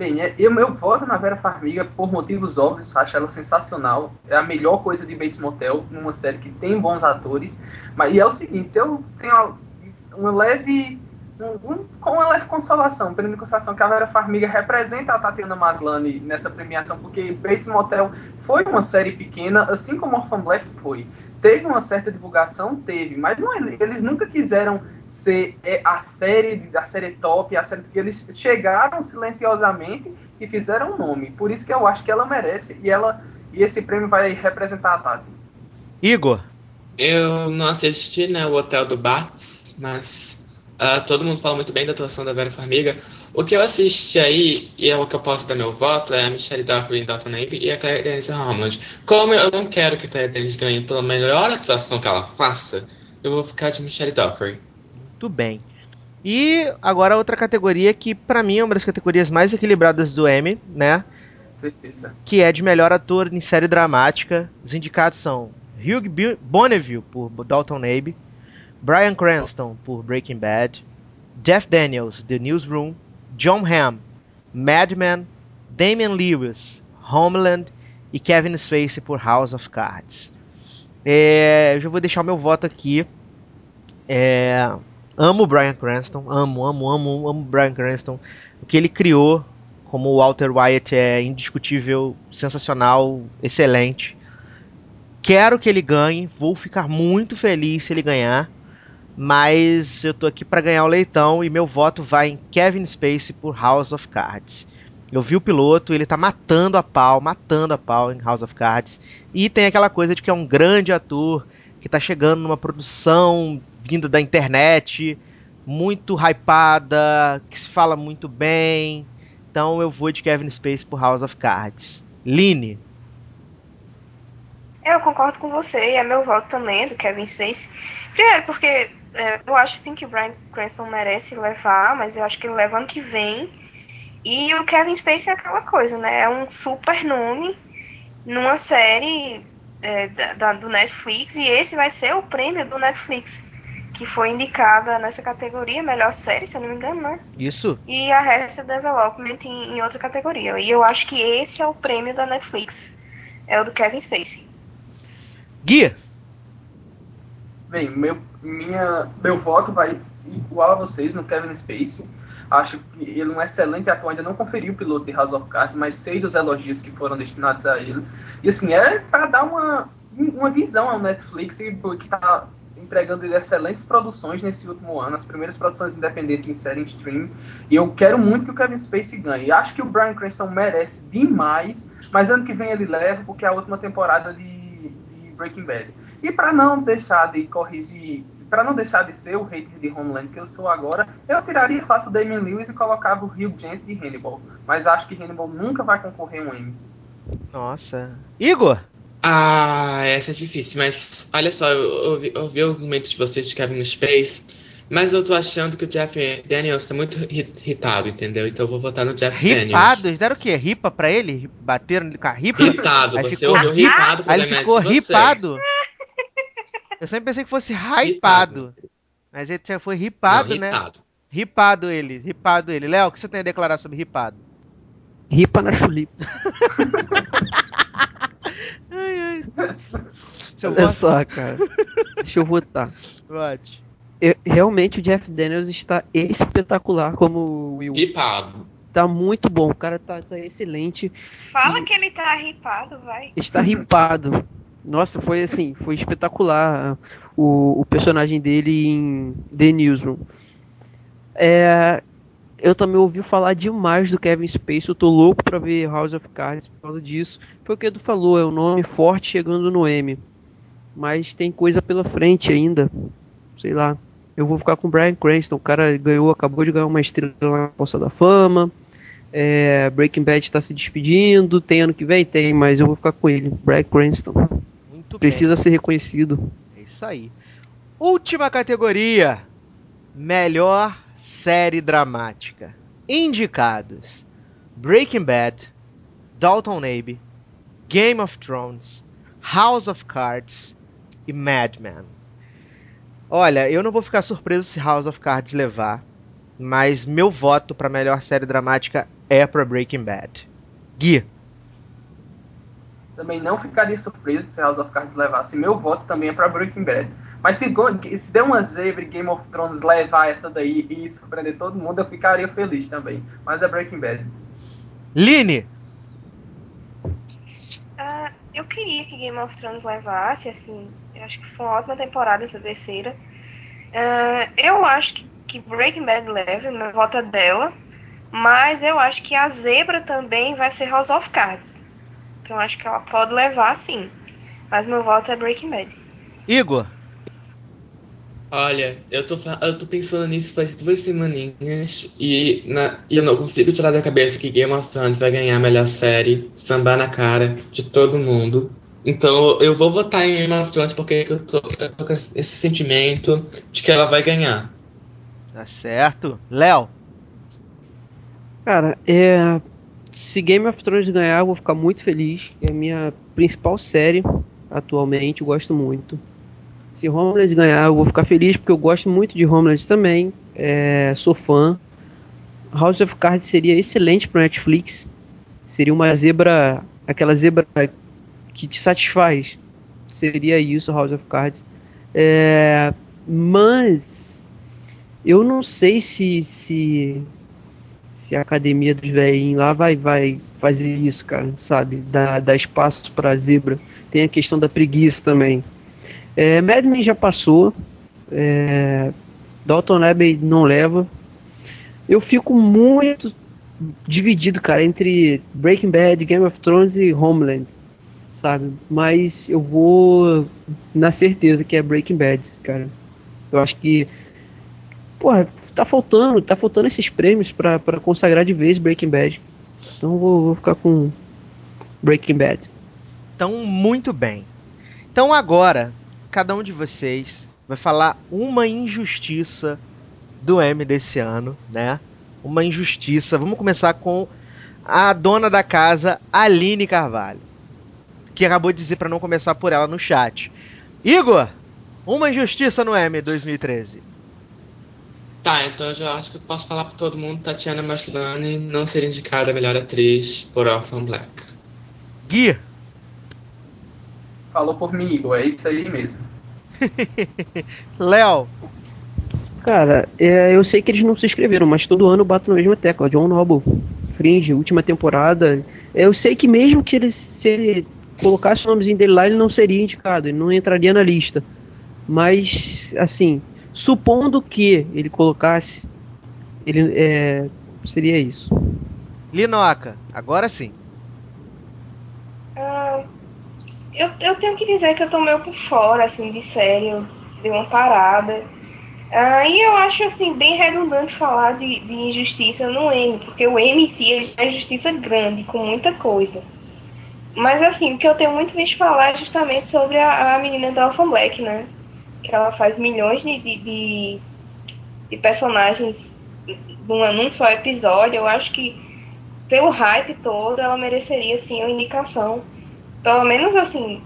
Bem, é- eu, eu voto na Vera Farmiga por motivos óbvios, acho ela sensacional. É a melhor coisa de Bates Motel, numa série que tem bons atores. Mas, e é o seguinte, eu tenho uma, uma leve. Um, com uma leve consolação, tendo em consideração que a Vera Farmiga representa a Tatiana Maslany nessa premiação, porque Bates Motel foi uma série pequena, assim como Orphan Black foi. Teve uma certa divulgação? Teve, mas não, é- eles nunca quiseram ser é, a série a série top, a série que eles chegaram silenciosamente e fizeram um nome. Por isso que eu acho que ela merece e ela e esse prêmio vai representar a Tati. Igor. Eu não assisti, né, o Hotel do Bates, mas ah, todo mundo fala muito bem da atuação da Vera Farmiga. O que eu assisti aí, e é o que eu posso dar meu voto, é a Michelle Dockery em Dalton Abbey e a Claire Denis Homeland. Como eu não quero que a Claire Denis ganhe pela melhor atuação que ela faça, eu vou ficar de Michelle Dockery. Muito bem. E agora outra categoria que pra mim é uma das categorias mais equilibradas do Emmy, né? Certeza. Que é de melhor ator em série dramática. Os indicados são Hugh Bonneville por Dalton Abbey, Bryan Cranston por Breaking Bad, Jeff Daniels, The Newsroom, John Hamm, Mad Men, Damian Lewis, Homeland e Kevin Spacey por House of Cards. É, eu já vou deixar meu voto aqui. É, amo o Bryan Cranston, amo, amo, amo, amo o Bryan Cranston. O que ele criou como Walter White é indiscutível, sensacional, excelente. Quero que ele ganhe, vou ficar muito feliz se ele ganhar. Mas eu tô aqui para ganhar o leitão e meu voto vai em Kevin Spacey por House of Cards. Eu vi o piloto, ele tá matando a pau, matando a pau em House of Cards. E tem aquela coisa de que é um grande ator que tá chegando numa produção vinda da internet, muito hypada, que se fala muito bem. Então eu vou de Kevin Spacey por House of Cards. Line, Eu concordo com você e é meu voto também, do Kevin Spacey. Primeiro, porque é, eu acho sim que o Brian Cranston merece levar, mas eu acho que ele leva ano que vem. E o Kevin Spacey é aquela coisa, né? É um super nome numa série é, da, da- do Netflix e esse vai ser o prêmio do Netflix, que foi indicada nessa categoria, melhor série, se eu não me engano, né? isso? E a Arrested Development em, em outra categoria. E eu acho que esse é o prêmio da Netflix. É o do Kevin Spacey. Gui, Bem, meu, minha, meu voto vai igual a vocês no Kevin Spacey. Acho que ele é um excelente ator. Ainda não conferi o piloto de House of Cards, mas sei dos elogios que foram destinados a ele. E assim, é para dar uma, uma visão ao Netflix que está entregando excelentes produções nesse último ano, as primeiras produções independentes em série em stream. E eu quero muito que o Kevin Spacey ganhe. Acho que o Bryan Cranston merece demais, mas ano que vem ele leva, porque é a última temporada de, de Breaking Bad. E para não deixar de corrigir, para não deixar de ser o hater de Homeland que eu sou agora, eu tiraria faço o Damian Lewis e colocava o Hugh James de Hannibal. Mas acho que Hannibal nunca vai concorrer a um Emmy. nossa. Igor, Ah, essa é difícil, mas olha só, eu ouvi, ouvi argumentos de vocês de Kevin Space, mas eu tô achando que o Jeff Daniels tá muito ri- irritado, entendeu? Então eu vou votar no Jeff Daniels. ripado, eles deram o quê? Ripa pra ele? Bateram com a ripa? Irritado, Aí você ficou ouviu ri- ripado Aí ele ficou ripado. Eu sempre pensei que fosse hypado. Mas ele já foi ripado, né? Ripado ele, ripado ele. Léo, o que você tem a declarar sobre ripado? Ripa na chulipa. Ai, ai. Olha só, cara. Deixa eu votar. vote. Eu- realmente o Jeff Daniels está espetacular como o Will. Ripado. Tá muito bom. O cara tá, tá excelente. Fala E- que ele tá ripado, vai. Está ripado. Nossa, foi assim, foi espetacular o, o personagem dele em The Newsroom. É, eu também ouvi falar demais do Kevin Spacey, eu tô louco pra ver House of Cards por causa disso. Foi o que Edu falou, é um nome forte chegando no M. Mas tem coisa pela frente ainda. Sei lá. Eu vou ficar com o Brian Cranston, o cara ganhou, acabou de ganhar uma estrela na Poça da Fama. É, Breaking Bad está se despedindo, tem ano que vem? Tem, mas eu vou ficar com ele. Brian Cranston. Muito Precisa ser reconhecido. bem. É isso aí. Última categoria: Melhor série dramática. Indicados: Breaking Bad, Dalton Abbey, Game of Thrones, House of Cards e Mad Men. Olha, eu não vou ficar surpreso se House of Cards levar, mas meu voto para melhor série dramática é para Breaking Bad. Gui. Também não ficaria surpreso se House of Cards levasse. Meu voto também é para Breaking Bad. Mas se, se der uma zebra e Game of Thrones levar essa daí e surpreender todo mundo, eu ficaria feliz também. Mas é Breaking Bad. Line. Ah, eu queria que Game of Thrones levasse, assim, eu acho que foi uma ótima temporada essa terceira. Ah, eu acho que, que Breaking Bad leva, meu voto é dela, mas eu acho que a zebra também vai ser House of Cards. Então acho que ela pode levar sim. Mas meu voto é Breaking Bad. Igor. Olha, eu tô, eu tô pensando nisso faz duas semaninhas e, na- e eu não consigo tirar da cabeça que Game of Thrones vai ganhar a melhor série, sambar na cara de todo mundo. Então eu vou votar em Game of Thrones porque eu tô, eu tô com esse sentimento de que ela vai ganhar. Tá certo. Léo. Cara, é. Se Game of Thrones ganhar, eu vou ficar muito feliz. É a minha principal série atualmente, eu gosto muito. Se Homeland ganhar, eu vou ficar feliz porque eu gosto muito de Homeland também. É, sou fã. House of Cards seria excelente para Netflix. Seria uma zebra, aquela zebra que te satisfaz. Seria isso, House of Cards. É, mas eu não sei se se se a academia dos velhinhos lá vai vai fazer isso, cara, sabe? Dar, dar espaço pra zebra. Tem a questão da preguiça também. É, Mad Men já passou. É, Dalton Abbey não leva. Eu fico muito dividido, cara, entre Breaking Bad, Game of Thrones e Homeland, sabe? Mas eu vou na certeza que é Breaking Bad, cara. Eu acho que, porra, tá faltando, tá faltando esses prêmios pra, consagrar de vez Breaking Bad. Então vou, vou ficar com Breaking Bad. Então, muito bem. Então agora, cada um de vocês vai falar uma injustiça do M desse ano, né? Uma injustiça. Vamos começar com a dona da casa, Aline Carvalho, que acabou de dizer para não começar por ela no chat. Igor, uma injustiça no M 2013. Tá, então eu já acho que eu posso falar pra todo mundo, Tatiana Maslany não ser indicada a melhor atriz por Orphan Black. Gui, Falou por mim, Igor. É isso aí mesmo. Léo, Cara, é, eu sei que eles não se inscreveram, mas todo ano eu bato na mesma tecla. John Noble, Fringe, última temporada. Eu sei que mesmo que ele, se ele colocasse o nomezinho dele lá, ele não seria indicado, ele não entraria na lista. Mas, assim, supondo que ele colocasse, ele é, seria isso. Linoca, agora sim. Ah, eu, eu tenho que dizer que eu tô meio por fora, assim, de sério, dei uma parada. Ah, e eu acho, assim, bem redundante falar de, de injustiça no M, porque o M em si é uma injustiça grande, com muita coisa. Mas, assim, o que eu tenho muito visto falar é justamente sobre a, a menina da Orphan Black, né? Que ela faz milhões de, de, de, de personagens numa, num só episódio. Eu acho que, pelo hype todo, ela mereceria, sim, uma indicação pelo menos assim,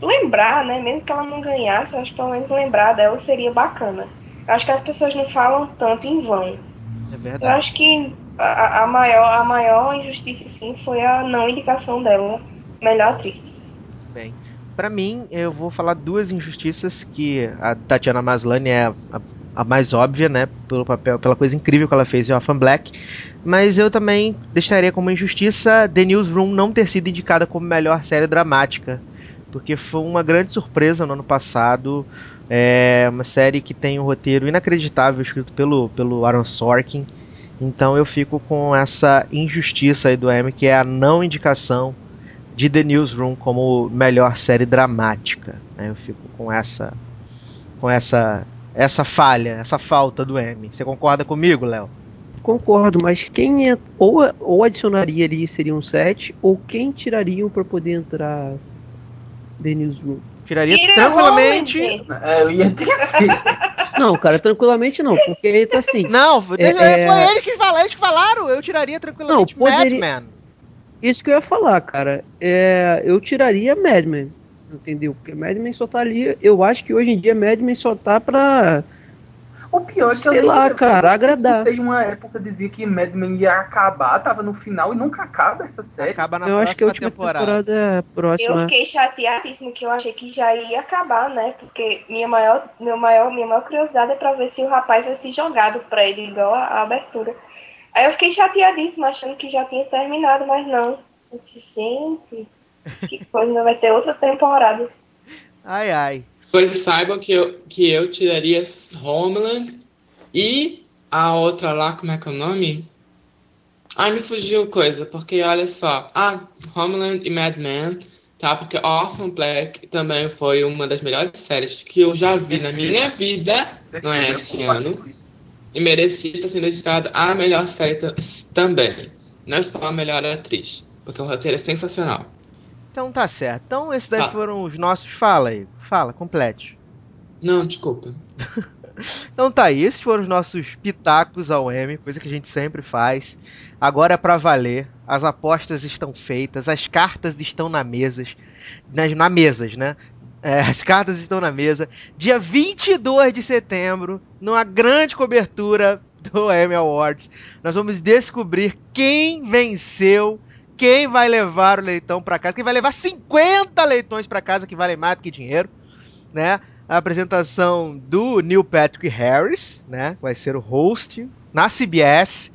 lembrar, né? Mesmo que ela não ganhasse, eu acho que pelo menos lembrar dela seria bacana. Eu acho que as pessoas não falam tanto em vão. É Eu verdade. acho que a, a maior, a maior injustiça, sim, foi a não indicação dela, melhor atriz. Bem, pra mim, eu vou falar duas injustiças que a Tatiana Maslany é a, a mais óbvia, né, pelo papel, pela coisa incrível que ela fez em Orphan Black, mas eu também deixaria como injustiça The Newsroom não ter sido indicada como melhor série dramática, porque foi uma grande surpresa no ano passado. É uma série que tem um roteiro inacreditável escrito pelo, pelo Aaron Sorkin. Então eu fico com essa injustiça aí do M, que é a não indicação de The Newsroom como melhor série dramática. né? Eu fico com essa com essa essa falha, essa falta do M. Você concorda comigo, Léo? Concordo, mas quem é, ou, ou adicionaria ali seria um 7, ou quem tirariam para poder entrar The Newsroom? Tiraria Tira tranquilamente. É, Não, cara, tranquilamente não, porque tá assim. Não, foi É, é- foi eles que falaram, eles que falaram. Eu tiraria tranquilamente Não, poderia- Mad Men. Isso que eu ia falar, cara. É, eu tiraria Mad Men, entendeu? Porque Mad Men só tá ali. Eu acho que hoje em dia Mad Men só tá pra. O pior é que Sei eu lá, cara, eu agradar. escutei uma época dizia que Mad Men ia acabar, tava no final e nunca acaba essa série. Acaba na eu acho que a próxima última temporada. temporada, é a Eu próxima. fiquei chateadíssimo que eu achei que já ia acabar, né? Porque minha maior, meu maior, minha maior curiosidade é pra ver se o rapaz vai ser jogado pra ele, igual a, a abertura. Aí eu fiquei chateadíssima, achando que já tinha terminado, mas não. Eu disse, gente, que coisa, vai ter outra temporada. Ai, ai. Pois saibam que eu, que eu tiraria Homeland e a outra lá, como é que é o nome? Ai, me fugiu coisa, porque olha só. Ah, Homeland e Mad Men, tá? Porque Orphan Black também foi uma das melhores séries que eu já vi na minha vida, não é esse ano. E merecia estar sendo indicado a melhor série ta- também. Não é só a melhor atriz, porque o roteiro é sensacional. Então tá certo. Então esses daí Tá. foram os nossos. Fala aí. Fala, complete. Não, desculpa. Então tá aí, esses foram os nossos pitacos ao M, coisa que a gente sempre faz. Agora é pra valer. As apostas estão feitas, as cartas estão na mesas, nas, na mesas, né? É, as cartas estão na mesa. Dia 22 de setembro, numa grande cobertura do M Awards, nós vamos descobrir quem venceu, quem vai levar o leitão pra casa, quem vai levar 50 leitões pra casa que valem mais do que dinheiro, né? a apresentação do Neil Patrick Harris, né? Vai ser o host na CBS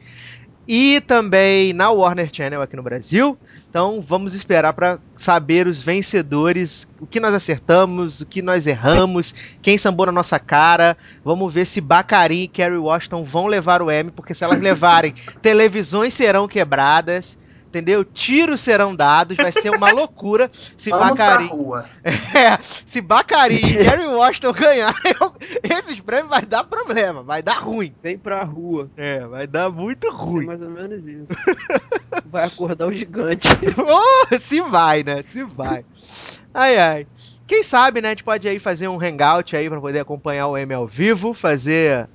e também na Warner Channel aqui no Brasil. Então vamos esperar para saber os vencedores, o que nós acertamos, o que nós erramos, quem sambou na nossa cara. Vamos ver se Baccarin e Kerry Washington vão levar o M, porque se elas levarem, televisões serão quebradas. Entendeu? Tiros serão dados, vai ser uma loucura se Vamos rua. é, se Bacari e Gary Washington ganharem, esses prêmios vai dar problema, vai dar ruim. Vem pra rua. É, vai dar muito ruim. mais ou menos isso. Vai acordar o gigante. Oh, se vai, né? Se vai. Ai, ai. Quem sabe, né? A gente pode aí fazer um hangout aí pra poder acompanhar o M ao vivo, fazer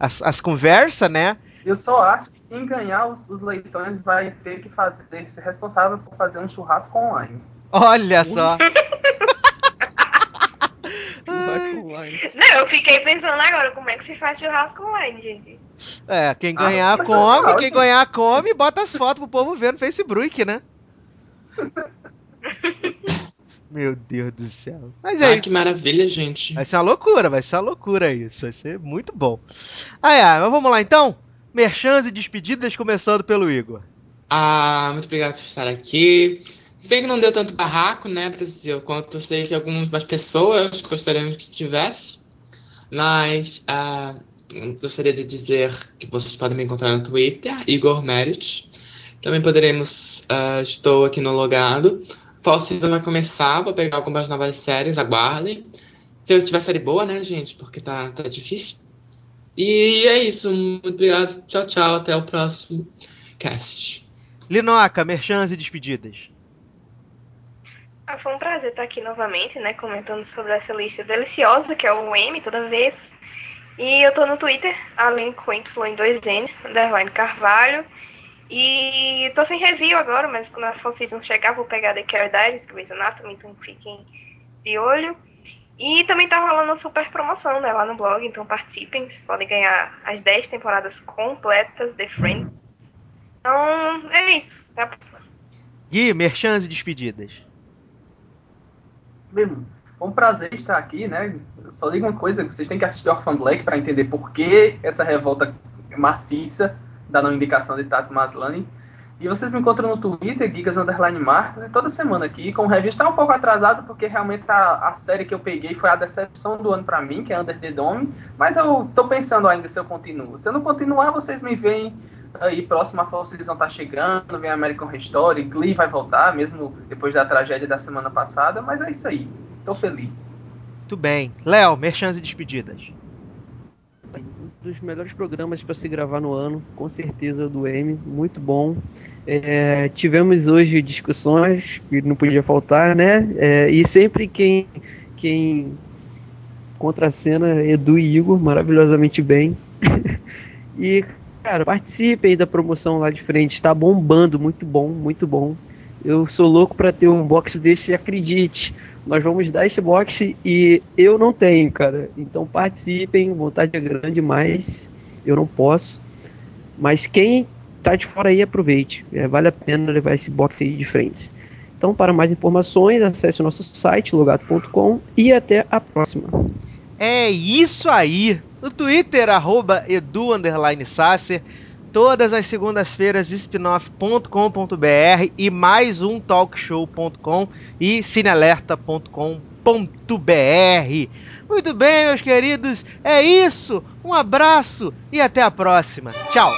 as, as conversas, né? Eu só acho que quem ganhar os, os leitões vai ter que fazer, ser responsável por fazer um churrasco online. Olha só. Churrasco online. Não, eu fiquei pensando agora, como é que se faz churrasco online, gente? É, quem ganhar Ah, come, quem ganhar come e bota as fotos pro povo ver no Facebook, né? Meu Deus do céu. Mas é Ai, isso. que maravilha, gente. Vai ser uma loucura, vai ser uma loucura isso. Vai ser muito bom. Ai, ai, mas vamos lá então? Merchans e despedidas, começando pelo Igor. Ah, muito obrigado por estar aqui. Se bem que não deu tanto barraco, né, Brasil, quanto eu sei que algumas pessoas gostariam que tivesse. Mas ah, gostaria de dizer que vocês podem me encontrar no Twitter, Igor Merit. Também poderemos. ah, estou aqui no logado. Fall Season vai começar, vou pegar algumas novas séries, aguardem. Se eu tiver série boa, né, gente? Porque tá, tá difícil. E é isso. Muito obrigado. Tchau, tchau. Até o próximo cast. Linoca, merchans e despedidas. Ah, foi um prazer estar aqui novamente, né, comentando sobre essa lista deliciosa, que é o M toda vez. E eu tô no Twitter, além com Y em dois N's, underline Carvalho. E tô sem review agora, mas quando a Fall Season chegar, vou pegar The Care Diaries, Grey's Anatomy, então fiquem de olho. E também tá rolando uma super promoção, né, lá no blog, então participem, vocês podem ganhar as 10 temporadas completas de Friends. Então, é isso. Até a próxima. Gui, merchans e despedidas. Mesmo, foi um prazer estar aqui, né? Eu só digo uma coisa, vocês têm que assistir Orphan Black para entender por que essa revolta maciça da não indicação de Tato Maslany. E vocês me encontram no Twitter, Gigas Underline e toda semana aqui com o review. Está um pouco atrasado, porque realmente a, a série que eu peguei foi a decepção do ano para mim, que é Under the Dome. Mas eu tô pensando ainda se eu continuo. Se eu não continuar, vocês me veem aí próximo a Fall Season tá chegando, vem American Horror Story, Glee vai voltar, mesmo depois da tragédia da semana passada, mas é isso aí. Tô feliz. Muito bem. Léo, merchans e despedidas um dos melhores programas para se gravar no ano, com certeza do M, muito bom. É, tivemos hoje discussões que não podia faltar, né? É, e sempre quem quem contra a cena Edu e Igor maravilhosamente bem. e cara, participem da promoção lá de frente, está bombando, muito bom, muito bom. Eu sou louco para ter um box desse, acredite nós vamos dar esse boxe e eu não tenho, cara. Então participem, vontade é grande, mas eu não posso. Mas quem tá de fora aí, aproveite. É, vale a pena levar esse boxe aí de frente. Então, para mais informações, acesse o nosso site, logato.com, e até a próxima. É isso aí! No Twitter, arroba todas as segundas-feiras spinoff.com.br e mais um talkshow.com e cinealerta.com.br. Muito bem, meus queridos, é isso. Um abraço e até a próxima. Tchau.